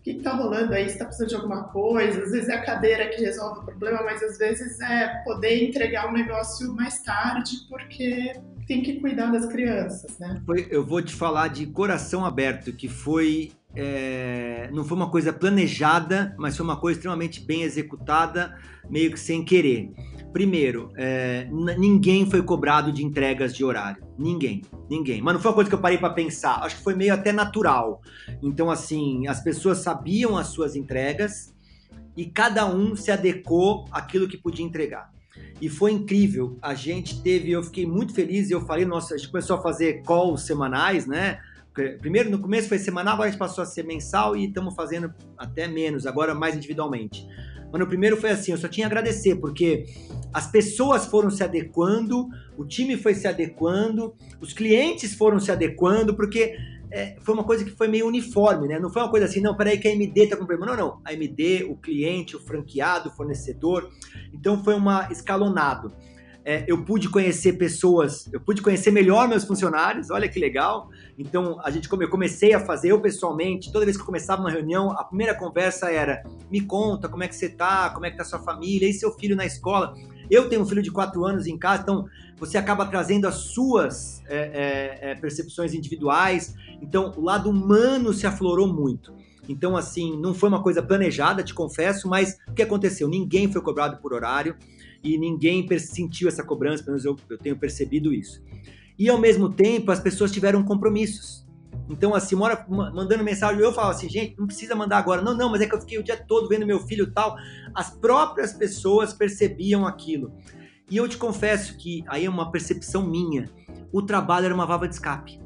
que está rolando aí, se está precisando de alguma coisa. Às vezes é a cadeira que resolve o problema, mas às vezes é poder entregar um negócio mais tarde, porque tem que cuidar das crianças, né? Foi, eu vou te falar de coração aberto, que foi. É, não foi uma coisa planejada, mas foi uma coisa extremamente bem executada, meio que sem querer. Primeiro, é, ninguém foi cobrado de entregas de horário. Ninguém, ninguém. Mas não foi uma coisa que eu parei para pensar. Acho que foi meio até natural. Então, assim, as pessoas sabiam as suas entregas e cada um se adequou àquilo que podia entregar e foi incrível. A gente teve, eu fiquei muito feliz e eu falei, nossa, a gente começou a fazer calls semanais, né? Primeiro, no começo foi semanal, agora a gente passou a ser mensal e estamos fazendo até menos, agora mais individualmente. Mas no primeiro foi assim, eu só tinha a agradecer, porque as pessoas foram se adequando, o time foi se adequando, os clientes foram se adequando, porque é, foi uma coisa que foi meio uniforme, né? Não foi uma coisa assim, não, peraí que a AMD tá com problema. Não, não. A AMD, o cliente, o franqueado, o fornecedor. Então foi uma escalonado. É, eu pude conhecer pessoas, eu pude conhecer melhor meus funcionários, olha que legal. Então, a gente, eu comecei a fazer, eu pessoalmente, toda vez que começava uma reunião, a primeira conversa era: me conta como é que você tá, como é que tá sua família, e seu filho na escola. Eu tenho um filho de quatro anos em casa, então você acaba trazendo as suas é, é, é, percepções individuais. Então, o lado humano se aflorou muito. Então, assim, não foi uma coisa planejada, te confesso, mas o que aconteceu? Ninguém foi cobrado por horário e ninguém sentiu essa cobrança, pelo menos eu, eu tenho percebido isso. E, ao mesmo tempo, as pessoas tiveram compromissos. Então, assim, mora mandando mensagem, eu falo assim, gente, não precisa mandar agora. Não, não, mas é que eu fiquei o dia todo vendo meu filho tal. As próprias pessoas percebiam aquilo. E eu te confesso que aí é uma percepção minha. O trabalho era uma válvula de escape.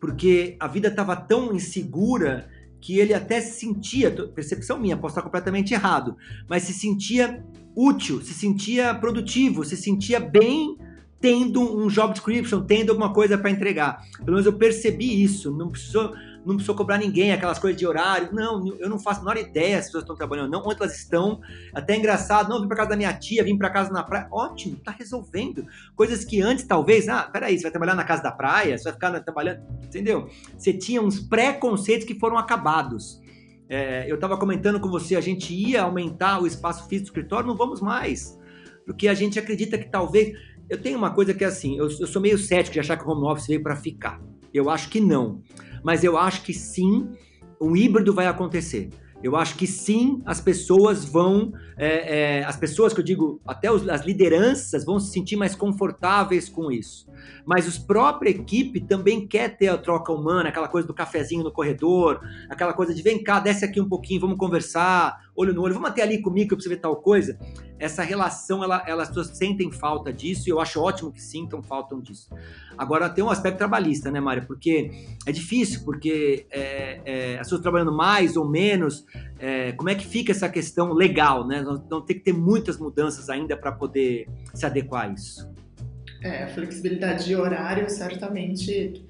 Porque a vida estava tão insegura que ele até se sentia, percepção minha, posso estar completamente errado, mas se sentia útil, se sentia produtivo, se sentia bem tendo um job description, tendo alguma coisa para entregar. Pelo menos eu percebi isso, não precisou, não precisou cobrar ninguém, aquelas coisas de horário. Não, eu não faço a menor ideia se as pessoas estão trabalhando, não, onde elas estão. Até é engraçado, não, vim para casa da minha tia, vim para casa na praia. Ótimo, tá resolvendo. Coisas que antes, talvez, ah, peraí, você vai trabalhar na casa da praia, você vai ficar trabalhando, entendeu? Você tinha uns preconceitos que foram acabados. É, eu estava comentando com você, a gente ia aumentar o espaço físico do escritório, não vamos mais. Porque a gente acredita que talvez eu tenho uma coisa que é assim, eu, eu sou meio cético de achar que o home office veio para ficar. Eu acho que não. Mas eu acho que sim, um híbrido vai acontecer. Eu acho que sim, as pessoas vão, é, é, as pessoas que eu digo, até os, as lideranças vão se sentir mais confortáveis com isso. Mas os própria equipe também quer ter a troca humana, aquela coisa do cafezinho no corredor, aquela coisa de vem cá, desce aqui um pouquinho, vamos conversar, olho no olho, vamos até ali comigo eu preciso ver tal coisa. Essa relação, ela, elas sentem falta disso e eu acho ótimo que sintam falta disso. Agora, tem um aspecto trabalhista, né, Mária? Porque é difícil, porque é, é, as pessoas trabalhando mais ou menos, é, como é que fica essa questão legal, né? Vamos ter que ter muitas mudanças ainda para poder se adequar a isso. É, a flexibilidade de horário certamente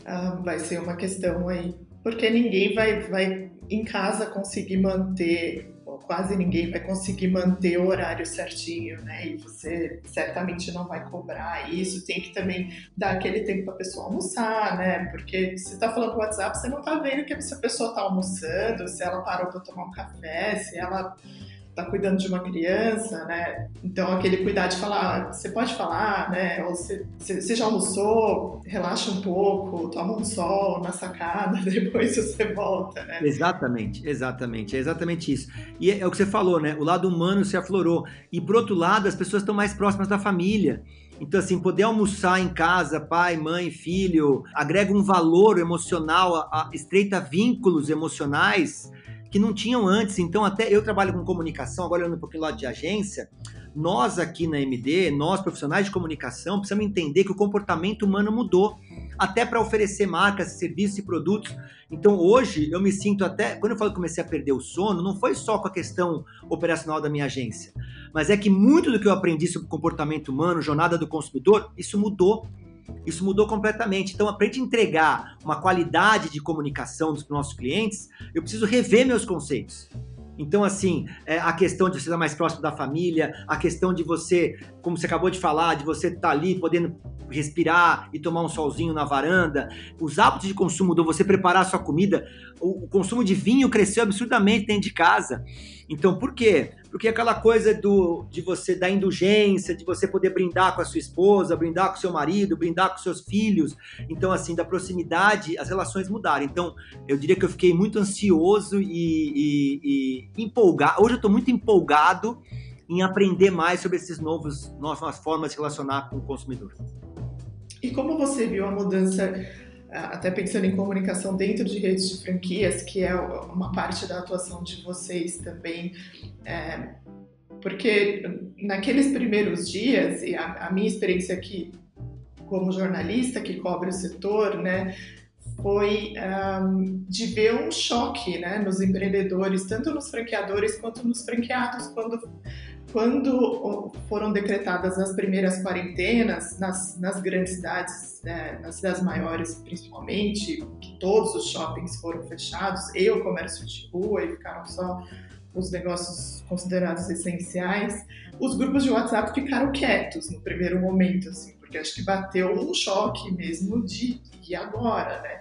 uh, vai ser uma questão aí, porque ninguém vai, vai em casa conseguir manter, quase ninguém vai conseguir manter o horário certinho, né? E você certamente não vai cobrar isso. Tem que também dar aquele tempo para a pessoa almoçar, né? Porque se está falando no WhatsApp, você não está vendo que a pessoa está almoçando, se ela parou para tomar um café, se ela tá cuidando de uma criança, né? Então aquele cuidar de falar, você pode falar, né? Ou você, você já almoçou, relaxa um pouco, toma um sol na sacada, depois você volta, né? Exatamente, exatamente, é exatamente isso. E é, é o que você falou, né? O lado humano se aflorou. E por outro lado, as pessoas estão mais próximas da família. Então, assim, poder almoçar em casa, pai, mãe, filho, agrega um valor emocional, a, a, estreita vínculos emocionais que não tinham antes. Então, até eu trabalho com comunicação, agora olhando um pouquinho lá de agência. Nós aqui na MD, nós profissionais de comunicação, precisamos entender que o comportamento humano mudou, até para oferecer marcas, serviços e produtos. Então, hoje, eu me sinto até. Quando eu falo que comecei a perder o sono, não foi só com a questão operacional da minha agência, mas é que muito do que eu aprendi sobre comportamento humano, jornada do consumidor, isso mudou isso mudou completamente. Então, para gente entregar uma qualidade de comunicação dos nossos clientes, eu preciso rever meus conceitos. Então, assim, é, a questão de você estar mais próximo da família, a questão de você, como você acabou de falar, de você estar ali podendo respirar e tomar um solzinho na varanda, os hábitos de consumo de você preparar a sua comida, o consumo de vinho cresceu absurdamente dentro de casa. Então, por quê? Porque aquela coisa do, de você dar indulgência, de você poder brindar com a sua esposa, brindar com seu marido, brindar com seus filhos. Então, assim, da proximidade, as relações mudaram. Então, eu diria que eu fiquei muito ansioso e, e, e empolgado. Hoje eu estou muito empolgado em aprender mais sobre esses novos novas formas de relacionar com o consumidor. E como você viu a mudança até pensando em comunicação dentro de redes de franquias, que é uma parte da atuação de vocês também, é, porque naqueles primeiros dias, e a, a, minha experiência aqui como jornalista que cobre o setor, né, foi um, de ver um choque né, nos empreendedores, tanto nos franqueadores quanto nos franqueados, quando quando foram decretadas as primeiras quarentenas nas, nas grandes cidades, né, nas cidades maiores principalmente, que todos os shoppings foram fechados e o comércio de rua e ficaram só os negócios considerados essenciais, os grupos de WhatsApp ficaram quietos no primeiro momento, assim, porque acho que bateu um choque mesmo de e agora, né?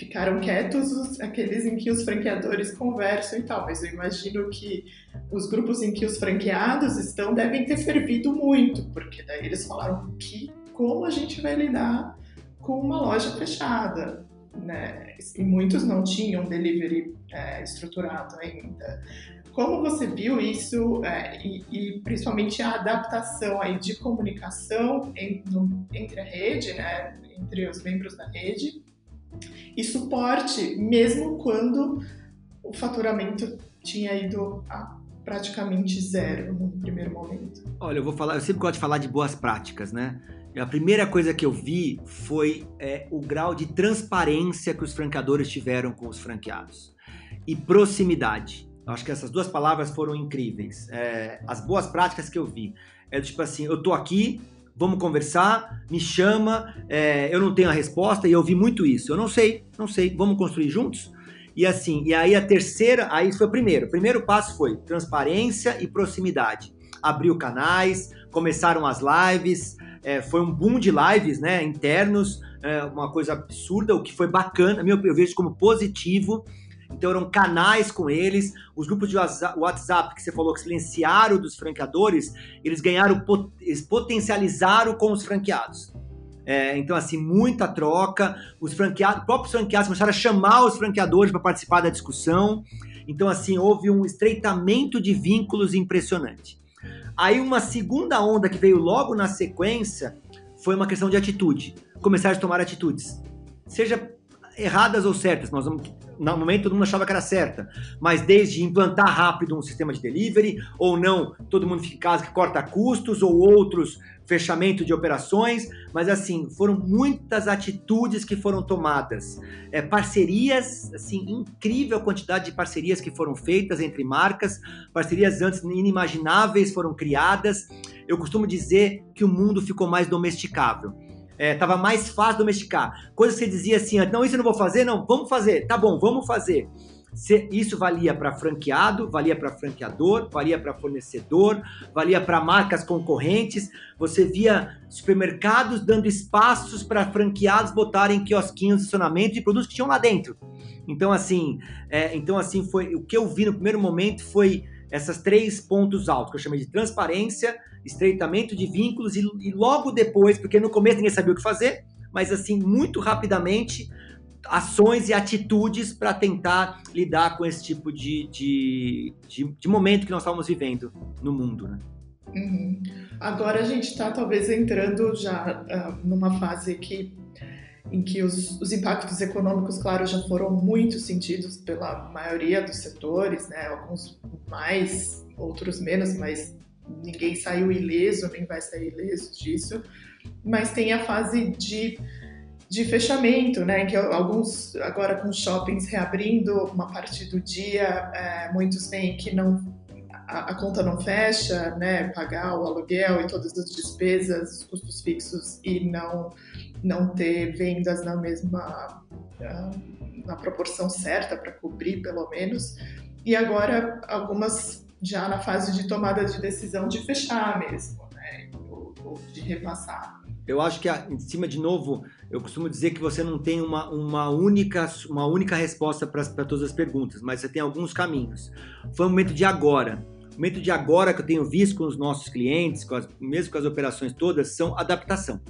Ficaram quietos os, aqueles em que os franqueadores conversam e tal, mas eu imagino que os grupos em que os franqueados estão devem ter fervido muito, porque daí eles falaram que como a gente vai lidar com uma loja fechada, né? E muitos não tinham delivery é, estruturado ainda. Como você viu isso é, e, e, principalmente a adaptação aí de comunicação no, entre a rede, né, entre os membros da rede e suporte, mesmo quando o faturamento tinha ido a praticamente zero no primeiro momento. Olha, eu vou falar, eu sempre gosto de falar de boas práticas, né? A primeira coisa que eu vi foi é, o grau de transparência que os franqueadores tiveram com os franqueados e proximidade. Eu acho que essas duas palavras foram incríveis. É, as boas práticas que eu vi é tipo assim, eu tô aqui, vamos conversar, me chama, é, eu não tenho a resposta e eu vi muito isso. Eu não sei, não sei, vamos construir juntos? E assim, e aí a terceira, aí foi o primeiro. O primeiro passo foi transparência e proximidade. Abriu canais, começaram as lives, é, foi um boom de lives, né, internos, é, uma coisa absurda, o que foi bacana, eu vejo como positivo. Então eram canais com eles, os grupos de WhatsApp que você falou que silenciaram dos franqueadores, eles ganharam, eles potencializaram com os franqueados. É, então, assim, muita troca. Os franqueados, próprios franqueados começaram a chamar os franqueadores para participar da discussão. Então, assim, houve um estreitamento de vínculos impressionante. Aí, uma segunda onda que veio logo na sequência foi uma questão de atitude. Começaram a tomar atitudes. Seja erradas ou certas, nós vamos, no momento todo mundo achava que era certa, mas desde implantar rápido um sistema de delivery, ou não, todo mundo fica em casa que corta custos, ou outros fechamento de operações, mas assim, foram muitas atitudes que foram tomadas. É, parcerias, assim, incrível quantidade de parcerias que foram feitas entre marcas, parcerias antes inimagináveis foram criadas. Eu costumo dizer que o mundo ficou mais domesticável é, tava mais fácil domesticar. Coisa que você dizia assim, não, isso eu não vou fazer, não, vamos fazer, tá bom, vamos fazer. Isso valia para franqueado, valia para franqueador, valia para fornecedor, valia para marcas concorrentes. Você via supermercados dando espaços para franqueados botarem quiosquinhos estacionamento de produtos que tinham lá dentro. Então assim, é, então assim foi o que eu vi no primeiro momento foi essas três pontos altos que eu chamei de transparência, estreitamento de vínculos e, e logo depois, porque no começo ninguém sabia o que fazer, mas assim muito rapidamente ações e atitudes para tentar lidar com esse tipo de, de, de, de, momento que nós estamos vivendo no mundo, né? Uhum. Agora a gente está talvez entrando já uh, numa fase que em que os, os, impactos econômicos, claro, já foram muito sentidos pela maioria dos setores, né? Alguns mais, outros menos, mas ninguém saiu ileso, nem vai sair ileso disso. Mas tem a fase de, de fechamento, né? Em que alguns, agora com shoppings reabrindo uma parte do dia, é, muitos veem que não a, a, conta não fecha, né? Pagar o aluguel e todas as despesas, os custos fixos e não não ter vendas na mesma na proporção certa para cobrir pelo menos. E agora algumas já na fase de tomada de decisão de fechar mesmo, né? Ou, ou de repassar. Eu acho que, em cima de novo, eu costumo dizer que você não tem uma, uma, única, uma única resposta para todas as perguntas, mas você tem alguns caminhos. Foi o momento de agora. O momento de agora que eu tenho visto com os nossos clientes, com as, mesmo com as operações todas, são adaptação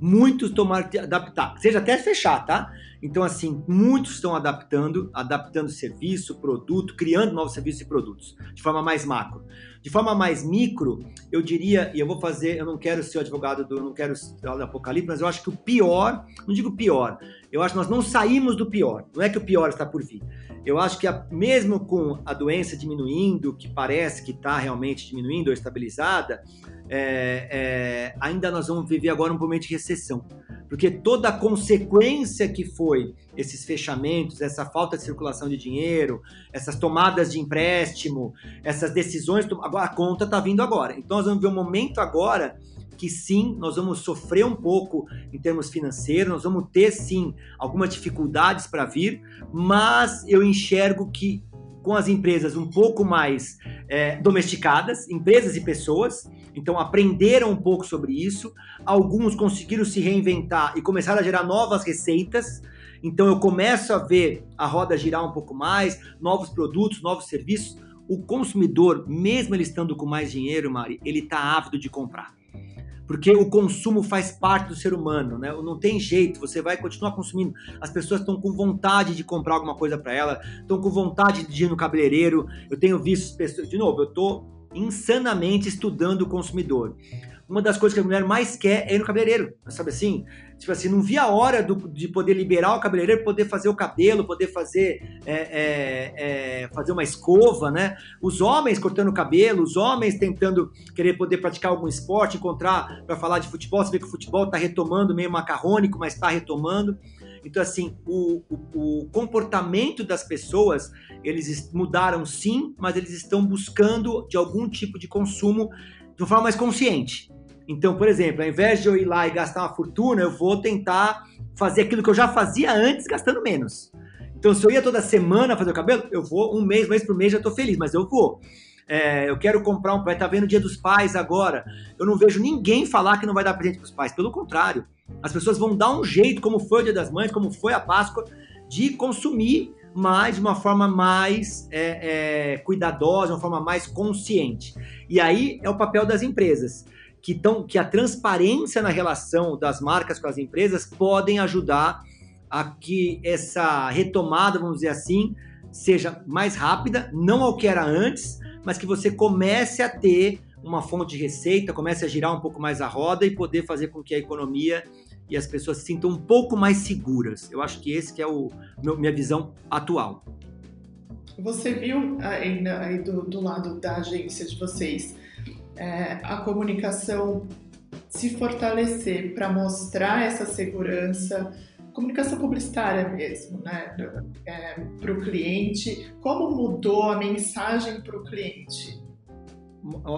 muitos tomaram de adaptar, seja até fechar, tá? Então, assim, muitos estão adaptando, adaptando serviço, produto, criando novos serviços e produtos, de forma mais macro. De forma mais micro, eu diria, e eu vou fazer, eu não quero ser o advogado do, não quero ser do apocalipse, mas eu acho que o pior, não digo pior, eu acho que nós não saímos do pior, não é que o pior está por vir. Eu acho que a, mesmo com a doença diminuindo, que parece que está realmente diminuindo ou estabilizada, é, é, ainda nós vamos viver agora um momento de recessão. Porque toda a consequência que foi esses fechamentos, essa falta de circulação de dinheiro, essas tomadas de empréstimo, essas decisões, a conta está vindo agora. Então nós vamos ver um momento agora que sim, nós vamos sofrer um pouco em termos financeiros, nós vamos ter sim algumas dificuldades para vir, mas eu enxergo que com as empresas um pouco mais é, domesticadas, empresas e pessoas, então aprenderam um pouco sobre isso. Alguns conseguiram se reinventar e começaram a gerar novas receitas. Então eu começo a ver a roda girar um pouco mais, novos produtos, novos serviços. O consumidor, mesmo ele estando com mais dinheiro, Mari, ele está ávido de comprar porque o consumo faz parte do ser humano, né? Não tem jeito, você vai continuar consumindo. As pessoas estão com vontade de comprar alguma coisa para ela, estão com vontade de ir no cabeleireiro. Eu tenho visto pessoas, de novo, eu estou insanamente estudando o consumidor uma das coisas que a mulher mais quer é ir no cabeleireiro, sabe assim? Tipo assim, não via a hora do, de poder liberar o cabeleireiro, poder fazer o cabelo, poder fazer, é, é, é, fazer uma escova, né? Os homens cortando o cabelo, os homens tentando querer poder praticar algum esporte, encontrar para falar de futebol, você vê que o futebol está retomando, meio macarrônico, mas está retomando. Então, assim, o, o, o, comportamento das pessoas, eles mudaram sim, mas eles estão buscando de algum tipo de consumo de uma forma mais consciente. Então, por exemplo, ao invés de eu ir lá e gastar uma fortuna, eu vou tentar fazer aquilo que eu já fazia antes, gastando menos. Então, se eu ia toda semana fazer o cabelo, eu vou um mês, mês por mês, já estou feliz, mas eu vou. É, eu quero comprar um. Vai estar tá vendo o Dia dos Pais agora. Eu não vejo ninguém falar que não vai dar presente para os pais. Pelo contrário, as pessoas vão dar um jeito, como foi o Dia das Mães, como foi a Páscoa, de consumir mas de uma forma mais é, é, cuidadosa, uma forma mais consciente. E aí é o papel das empresas que, tão, que a transparência na relação das marcas com as empresas podem ajudar a que essa retomada, vamos dizer assim, seja mais rápida, não ao que era antes, mas que você comece a ter uma fonte de receita, comece a girar um pouco mais a roda e poder fazer com que a economia e as pessoas se sintam um pouco mais seguras. Eu acho que esse que é o meu, minha visão atual. Você viu ainda aí do, do lado da agência de vocês é, a comunicação se fortalecer para mostrar essa segurança, comunicação publicitária mesmo, né, é, para o cliente. Como mudou a mensagem para o cliente?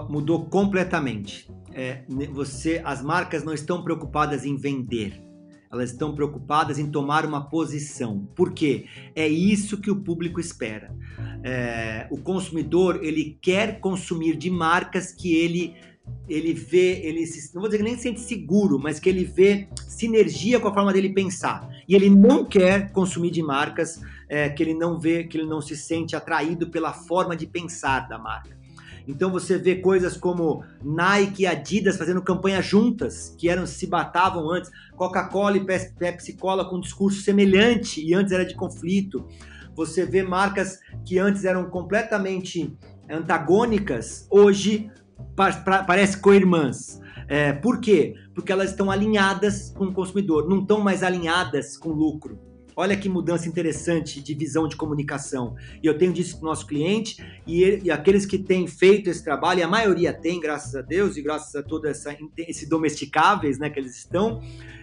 Mudou completamente. É, você, as marcas não estão preocupadas em vender, elas estão preocupadas em tomar uma posição. Por quê? É isso que o público espera. É, o consumidor ele quer consumir de marcas que ele ele vê, ele se, não vou dizer que nem se sente seguro, mas que ele vê sinergia com a forma dele pensar. E ele não quer consumir de marcas é, que ele não vê, que ele não se sente atraído pela forma de pensar da marca. Então você vê coisas como Nike e Adidas fazendo campanha juntas, que eram se batavam antes, Coca-Cola e Pepsi Cola com um discurso semelhante e antes era de conflito. Você vê marcas que antes eram completamente antagônicas, hoje parece co-irmãs. É, por quê? Porque elas estão alinhadas com o consumidor, não estão mais alinhadas com lucro. Olha que mudança interessante de visão de comunicação. E eu tenho disso com o nosso cliente, e, ele, e, aqueles que têm feito esse trabalho, e a maioria tem, graças a Deus, e graças a todo essa, esse domesticáveis né, que eles estão,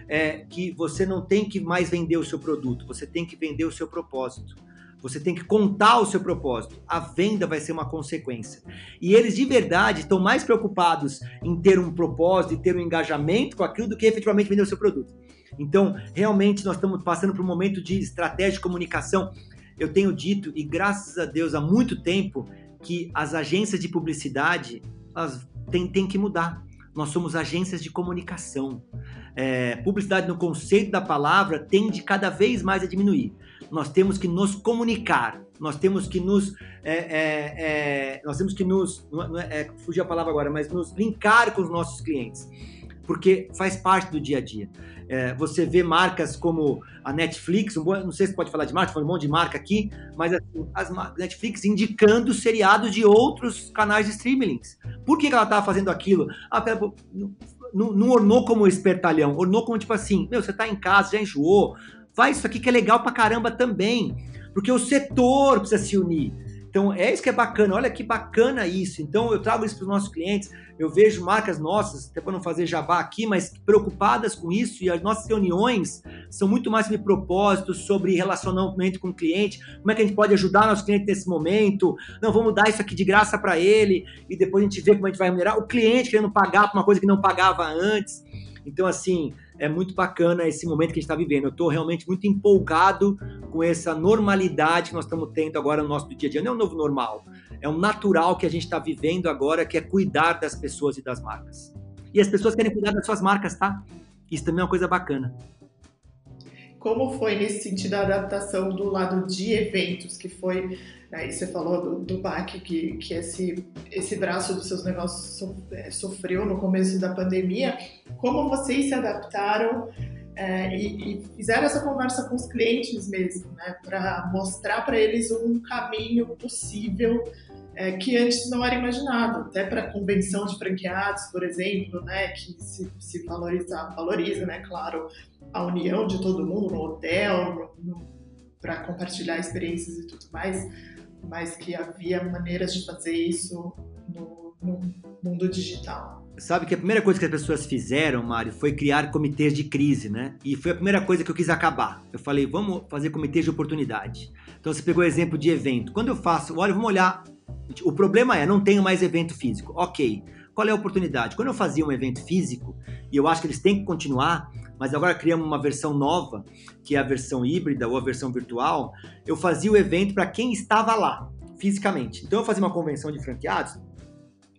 é que você não tem que mais vender o seu produto, você tem que vender o seu propósito. Você tem que contar o seu propósito. A venda vai ser uma consequência. E eles de verdade estão mais preocupados em ter um propósito e ter um engajamento com aquilo do que efetivamente vender o seu produto. Então, realmente, nós estamos passando por um momento de estratégia de comunicação. Eu tenho dito, e graças a Deus há muito tempo, que as agências de publicidade elas têm, têm que mudar. Nós somos agências de comunicação. É, publicidade, no conceito da palavra, tende cada vez mais a diminuir nós temos que nos comunicar, nós temos que nos, é, é, é, nós temos que nos, é, é, fugir a palavra agora, mas nos linkar com os nossos clientes, porque faz parte do dia a dia. É, você vê marcas como a Netflix, um bom, não sei se pode falar de marca, falando um monte de marca aqui, mas assim, as Netflix indicando seriados de outros canais de streaming. Por que, que ela estava fazendo aquilo? Ah, não, não ornou como espertalhão, ornou como tipo assim, meu, você está em casa, já enjoou, Faz isso aqui que é legal pra caramba também. Porque o setor precisa se unir. Então, é isso que é bacana. Olha que bacana isso. Então, eu trago isso para os nossos clientes. Eu vejo marcas nossas, até para não fazer jabá aqui, mas preocupadas com isso. E as nossas reuniões são muito mais sobre propósitos, sobre relacionamento com o cliente. Como é que a gente pode ajudar nosso cliente nesse momento? Não, vamos dar isso aqui de graça para ele. E depois a gente vê como a gente vai remunerar. O cliente querendo pagar por uma coisa que não pagava antes. Então, assim, é muito bacana esse momento que a gente está vivendo. Eu estou realmente muito empolgado com essa normalidade que nós estamos tendo agora no nosso dia a dia. Não é um novo normal, é um natural que a gente está vivendo agora, que é cuidar das pessoas e das marcas. E as pessoas querem cuidar das suas marcas, tá? Isso também é uma coisa bacana. Como foi nesse sentido a adaptação do lado de eventos, que foi, né, você falou do, do que, que esse, esse braço dos seus negócios é, sofreu no começo da pandemia, como vocês se adaptaram é, e, e, fizeram essa conversa com os clientes mesmo, né, para mostrar para eles um caminho possível é, que antes não era imaginado, até para convenção de franqueados, por exemplo, né, que se, se valoriza, valoriza, né, claro, a união de todo mundo no hotel, para compartilhar experiências e tudo mais, mas que havia maneiras de fazer isso no, no mundo digital. Sabe que a primeira coisa que as pessoas fizeram, Mário, foi criar comitês de crise, né? E foi a primeira coisa que eu quis acabar. Eu falei, vamos fazer comitês de oportunidade. Então você pegou o exemplo de evento. Quando eu faço, olha, vamos olhar. O problema é, não tenho mais evento físico. Ok. Qual é a oportunidade? Quando eu fazia um evento físico, e eu acho que eles têm que continuar, mas agora criamos uma versão nova, que é a versão híbrida ou a versão virtual, eu fazia o evento para quem estava lá, fisicamente. Então eu fazia uma convenção de franqueados,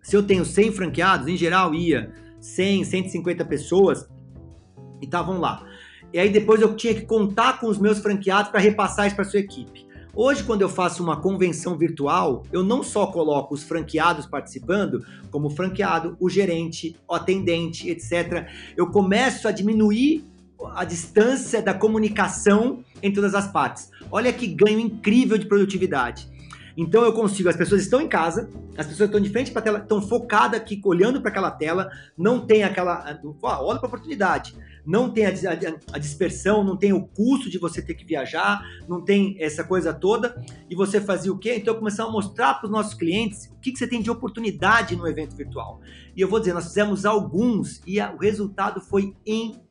se eu tenho 100 franqueados, em geral ia 100, 150 pessoas e estavam lá. E aí depois eu tinha que contar com os meus franqueados para repassar isso para sua equipe. Hoje, quando eu faço uma convenção virtual, eu não só coloco os franqueados participando, como o franqueado, o gerente, o atendente, etc. Eu começo a diminuir a distância da comunicação em todas as partes. Olha que ganho incrível de produtividade. Então eu consigo, as pessoas estão em casa, as pessoas estão de frente para a tela, estão focadas aqui, olhando para aquela tela, não tem aquela. Olha para a oportunidade. Não tem a, a, a, dispersão, não tem o custo de você ter que viajar, não tem essa coisa toda. E você fazia o quê? Então começamos a mostrar para os nossos clientes o que, que você tem de oportunidade no evento virtual. E eu vou dizer, nós fizemos alguns e a, o resultado foi incrível.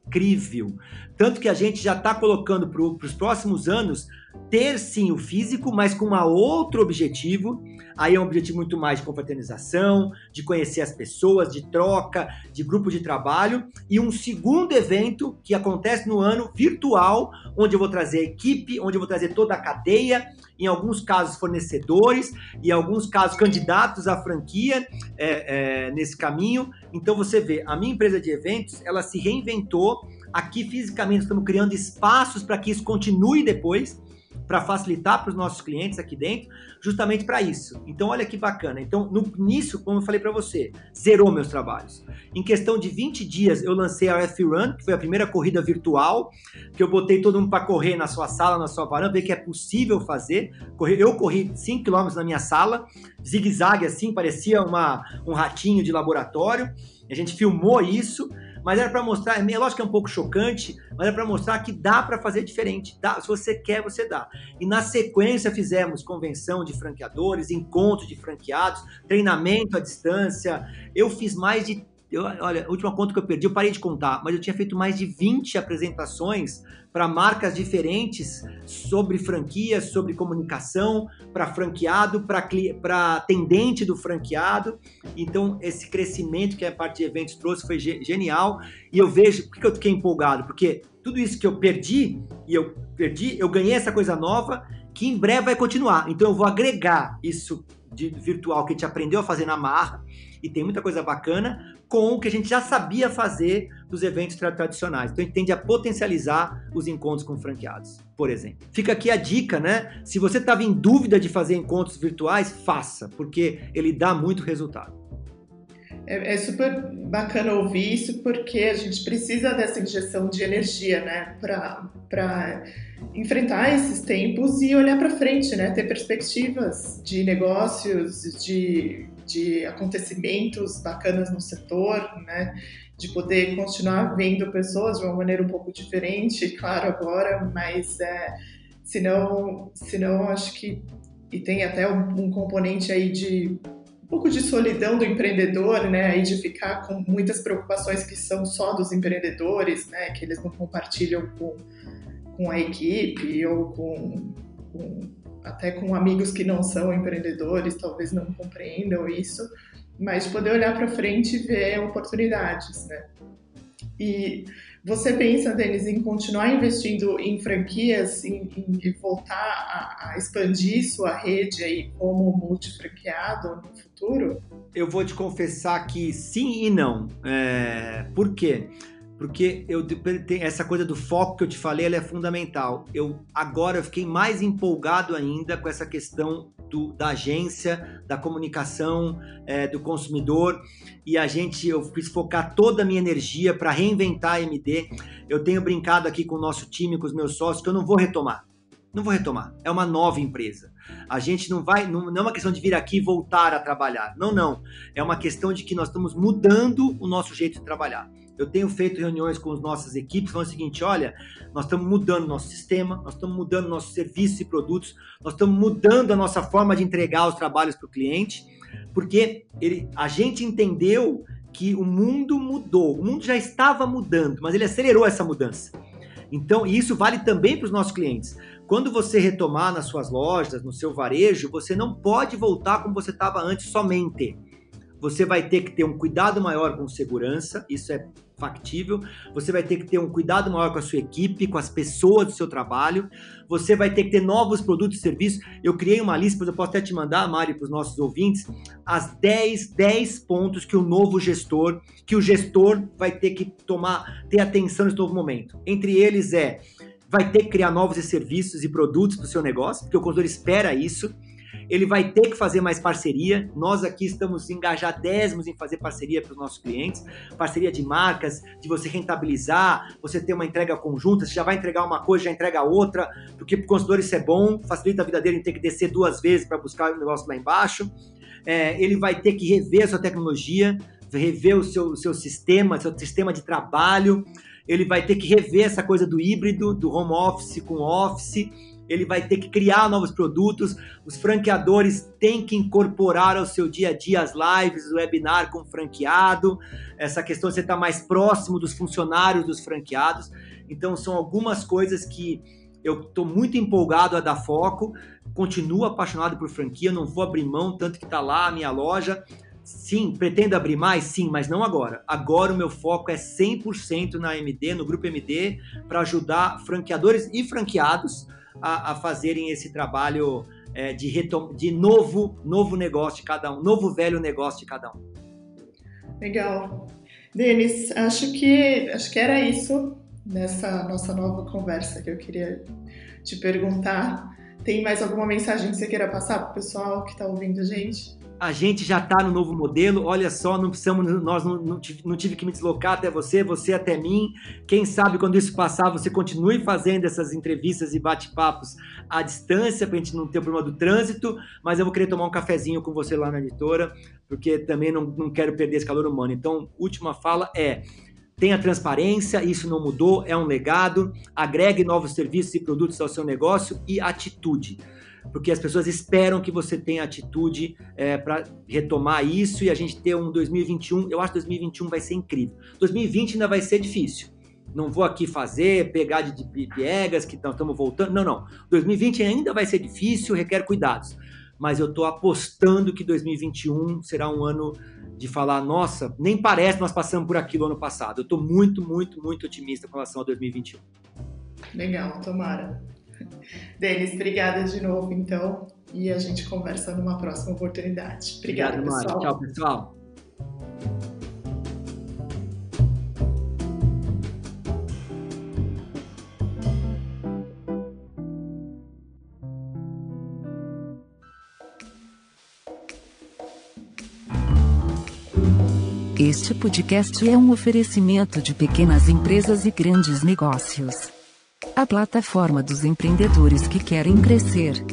Tanto que a gente já está colocando para os próximos anos ter sim o físico, mas com um outro objetivo. Aí é um objetivo muito mais de confraternização, de conhecer as pessoas, de troca, de grupo de trabalho. E um segundo evento que acontece no ano virtual, onde eu vou trazer a equipe, onde eu vou trazer toda a cadeia, em alguns casos fornecedores, e em alguns casos candidatos à franquia é, é, nesse caminho. Então você vê, a minha empresa de eventos, ela se reinventou. Aqui fisicamente estamos criando espaços para que isso continue depois para facilitar para os nossos clientes aqui dentro, justamente para isso. Então, olha que bacana. Então, no início, como eu falei para você, zerou meus trabalhos. Em questão de 20 dias, eu lancei a F-Run, que foi a primeira corrida virtual, que eu botei todo mundo para correr na sua sala, na sua varanda, ver que é possível fazer. Eu corri 5 km na minha sala, zigue-zague assim, parecia uma, um ratinho de laboratório. A gente filmou isso mas era para mostrar, é lógico que é um pouco chocante, mas é para mostrar que dá para fazer diferente. Dá, se você quer, você dá. E na sequência fizemos convenção de franqueadores, encontro de franqueados, treinamento à distância. Eu fiz mais de eu, olha, a última conta que eu perdi, eu parei de contar, mas eu tinha feito mais de 20 apresentações para marcas diferentes sobre franquias, sobre comunicação, para franqueado, para atendente do franqueado. Então, esse crescimento que a parte de eventos trouxe foi genial. E eu vejo, por que eu fiquei empolgado? Porque tudo isso que eu perdi, e eu perdi, eu ganhei essa coisa nova, que em breve vai continuar. Então, eu vou agregar isso de virtual que a gente aprendeu a fazer na marra e tem muita coisa bacana com o que a gente já sabia fazer dos eventos tradicionais. Então a gente tende a potencializar os encontros com franqueados, por exemplo. Fica aqui a dica, né? Se você estava em dúvida de fazer encontros virtuais, faça, porque ele dá muito resultado. É, é, super bacana ouvir isso, porque a gente precisa dessa injeção de energia, né, para enfrentar esses tempos e olhar para frente, né, ter perspectivas de negócios, de de acontecimentos bacanas no setor, né? De poder continuar vendo pessoas de uma maneira um pouco diferente, claro, agora, mas é, senão, senão acho que e tem até um, um componente aí de um pouco de solidão do empreendedor, né, de ficar com muitas preocupações que são só dos empreendedores, né, que eles não compartilham com, com a equipe ou com, com até com amigos que não são empreendedores, talvez não compreendam isso, mas poder olhar para frente e ver oportunidades, né? E você pensa, Denis, em continuar investindo em franquias, em, em voltar a, a, expandir sua rede aí como multifranqueado no futuro? Eu vou te confessar que sim e não. É... Por quê? porque eu essa coisa do foco que eu te falei, ela é fundamental. Eu agora eu fiquei mais empolgado ainda com essa questão do, da agência, da comunicação, é, do consumidor e a gente eu quis focar toda a minha energia para reinventar a MD. Eu tenho brincado aqui com o nosso time, com os meus sócios, que eu não vou retomar. Não vou retomar. É uma nova empresa. A gente não vai, não, não é uma questão de vir aqui e voltar a trabalhar. Não, não. É uma questão de que nós estamos mudando o nosso jeito de trabalhar. Eu tenho feito reuniões com as nossas equipes falando o seguinte: olha, nós estamos mudando nosso sistema, nós estamos mudando nossos serviços e produtos, nós estamos mudando a nossa forma de entregar os trabalhos para o cliente, porque ele, a gente entendeu que o mundo mudou, o mundo já estava mudando, mas ele acelerou essa mudança. Então, isso vale também para os nossos clientes. Quando você retomar nas suas lojas, no seu varejo, você não pode voltar como você estava antes somente. Você vai ter que ter um cuidado maior com segurança, isso é factível. Você vai ter que ter um cuidado maior com a sua equipe, com as pessoas do seu trabalho. Você vai ter que ter novos produtos e serviços. Eu criei uma lista, eu posso até te mandar, Mari, para os nossos ouvintes, as 10, 10 pontos que o novo gestor, que o gestor vai ter que tomar, ter atenção nesse novo momento. Entre eles é vai ter que criar novos serviços e produtos para o seu negócio, porque o consumidor espera isso. Ele vai ter que fazer mais parceria. Nós aqui estamos engajadésimos em fazer parceria para os nossos clientes, parceria de marcas, de você rentabilizar, você ter uma entrega conjunta, você já vai entregar uma coisa, já entrega outra, porque para o consumidor isso é bom, facilita a vida dele em ter que descer duas vezes para buscar o negócio lá embaixo. É, ele vai ter que rever a sua tecnologia, rever o seu, seu sistema, seu sistema de trabalho, ele vai ter que rever essa coisa do híbrido, do home office com office, ele vai ter que criar novos produtos, os franqueadores têm que incorporar ao seu dia a dia as lives, o webinar com franqueado, essa questão de você estar mais próximo dos funcionários dos franqueados. Então, são algumas coisas que eu estou muito empolgado a dar foco, continuo apaixonado por franquia, não vou abrir mão, tanto que está lá a minha loja. Sim, pretendo abrir mais? Sim, mas não agora. Agora o meu foco é 100% na MD, no Grupo MD, para ajudar franqueadores e franqueados a, a fazerem esse trabalho é, de, retom de novo, novo negócio de cada um, novo velho negócio de cada um. Legal. Denis, acho que, acho que era isso nessa nossa nova conversa que eu queria te perguntar. Tem mais alguma mensagem que você queira passar para o pessoal que está ouvindo a gente? A gente já está no novo modelo. Olha só, não precisamos, nós não, não, tive, não, tive, que me deslocar até você, você até mim. Quem sabe quando isso passar, você continue fazendo essas entrevistas e bate-papos à distância, para a gente não ter o problema do trânsito. Mas eu vou querer tomar um cafezinho com você lá na editora, porque também não, não quero perder esse calor humano. Então, última fala é. Tenha transparência, isso não mudou, é um legado. Agregue novos serviços e produtos ao seu negócio e atitude porque as pessoas esperam que você tenha atitude é, para retomar isso e a gente ter um 2021. Eu acho que 2021 vai ser incrível. 2020 ainda vai ser difícil. Não vou aqui fazer, pegar de, piegas que estamos voltando. Não, não. 2020 ainda vai ser difícil, requer cuidados. Mas eu estou apostando que 2021 será um ano de falar, nossa, nem parece nós passamos por aquilo ano passado. Eu estou muito, muito, muito otimista com relação a 2021. Legal, tomara. Denis, obrigada de novo, então. E a gente conversa numa próxima oportunidade. Obrigada, Obrigado, pessoal. Tchau, pessoal. Este podcast é um oferecimento de pequenas empresas e grandes negócios a plataforma dos empreendedores que querem crescer.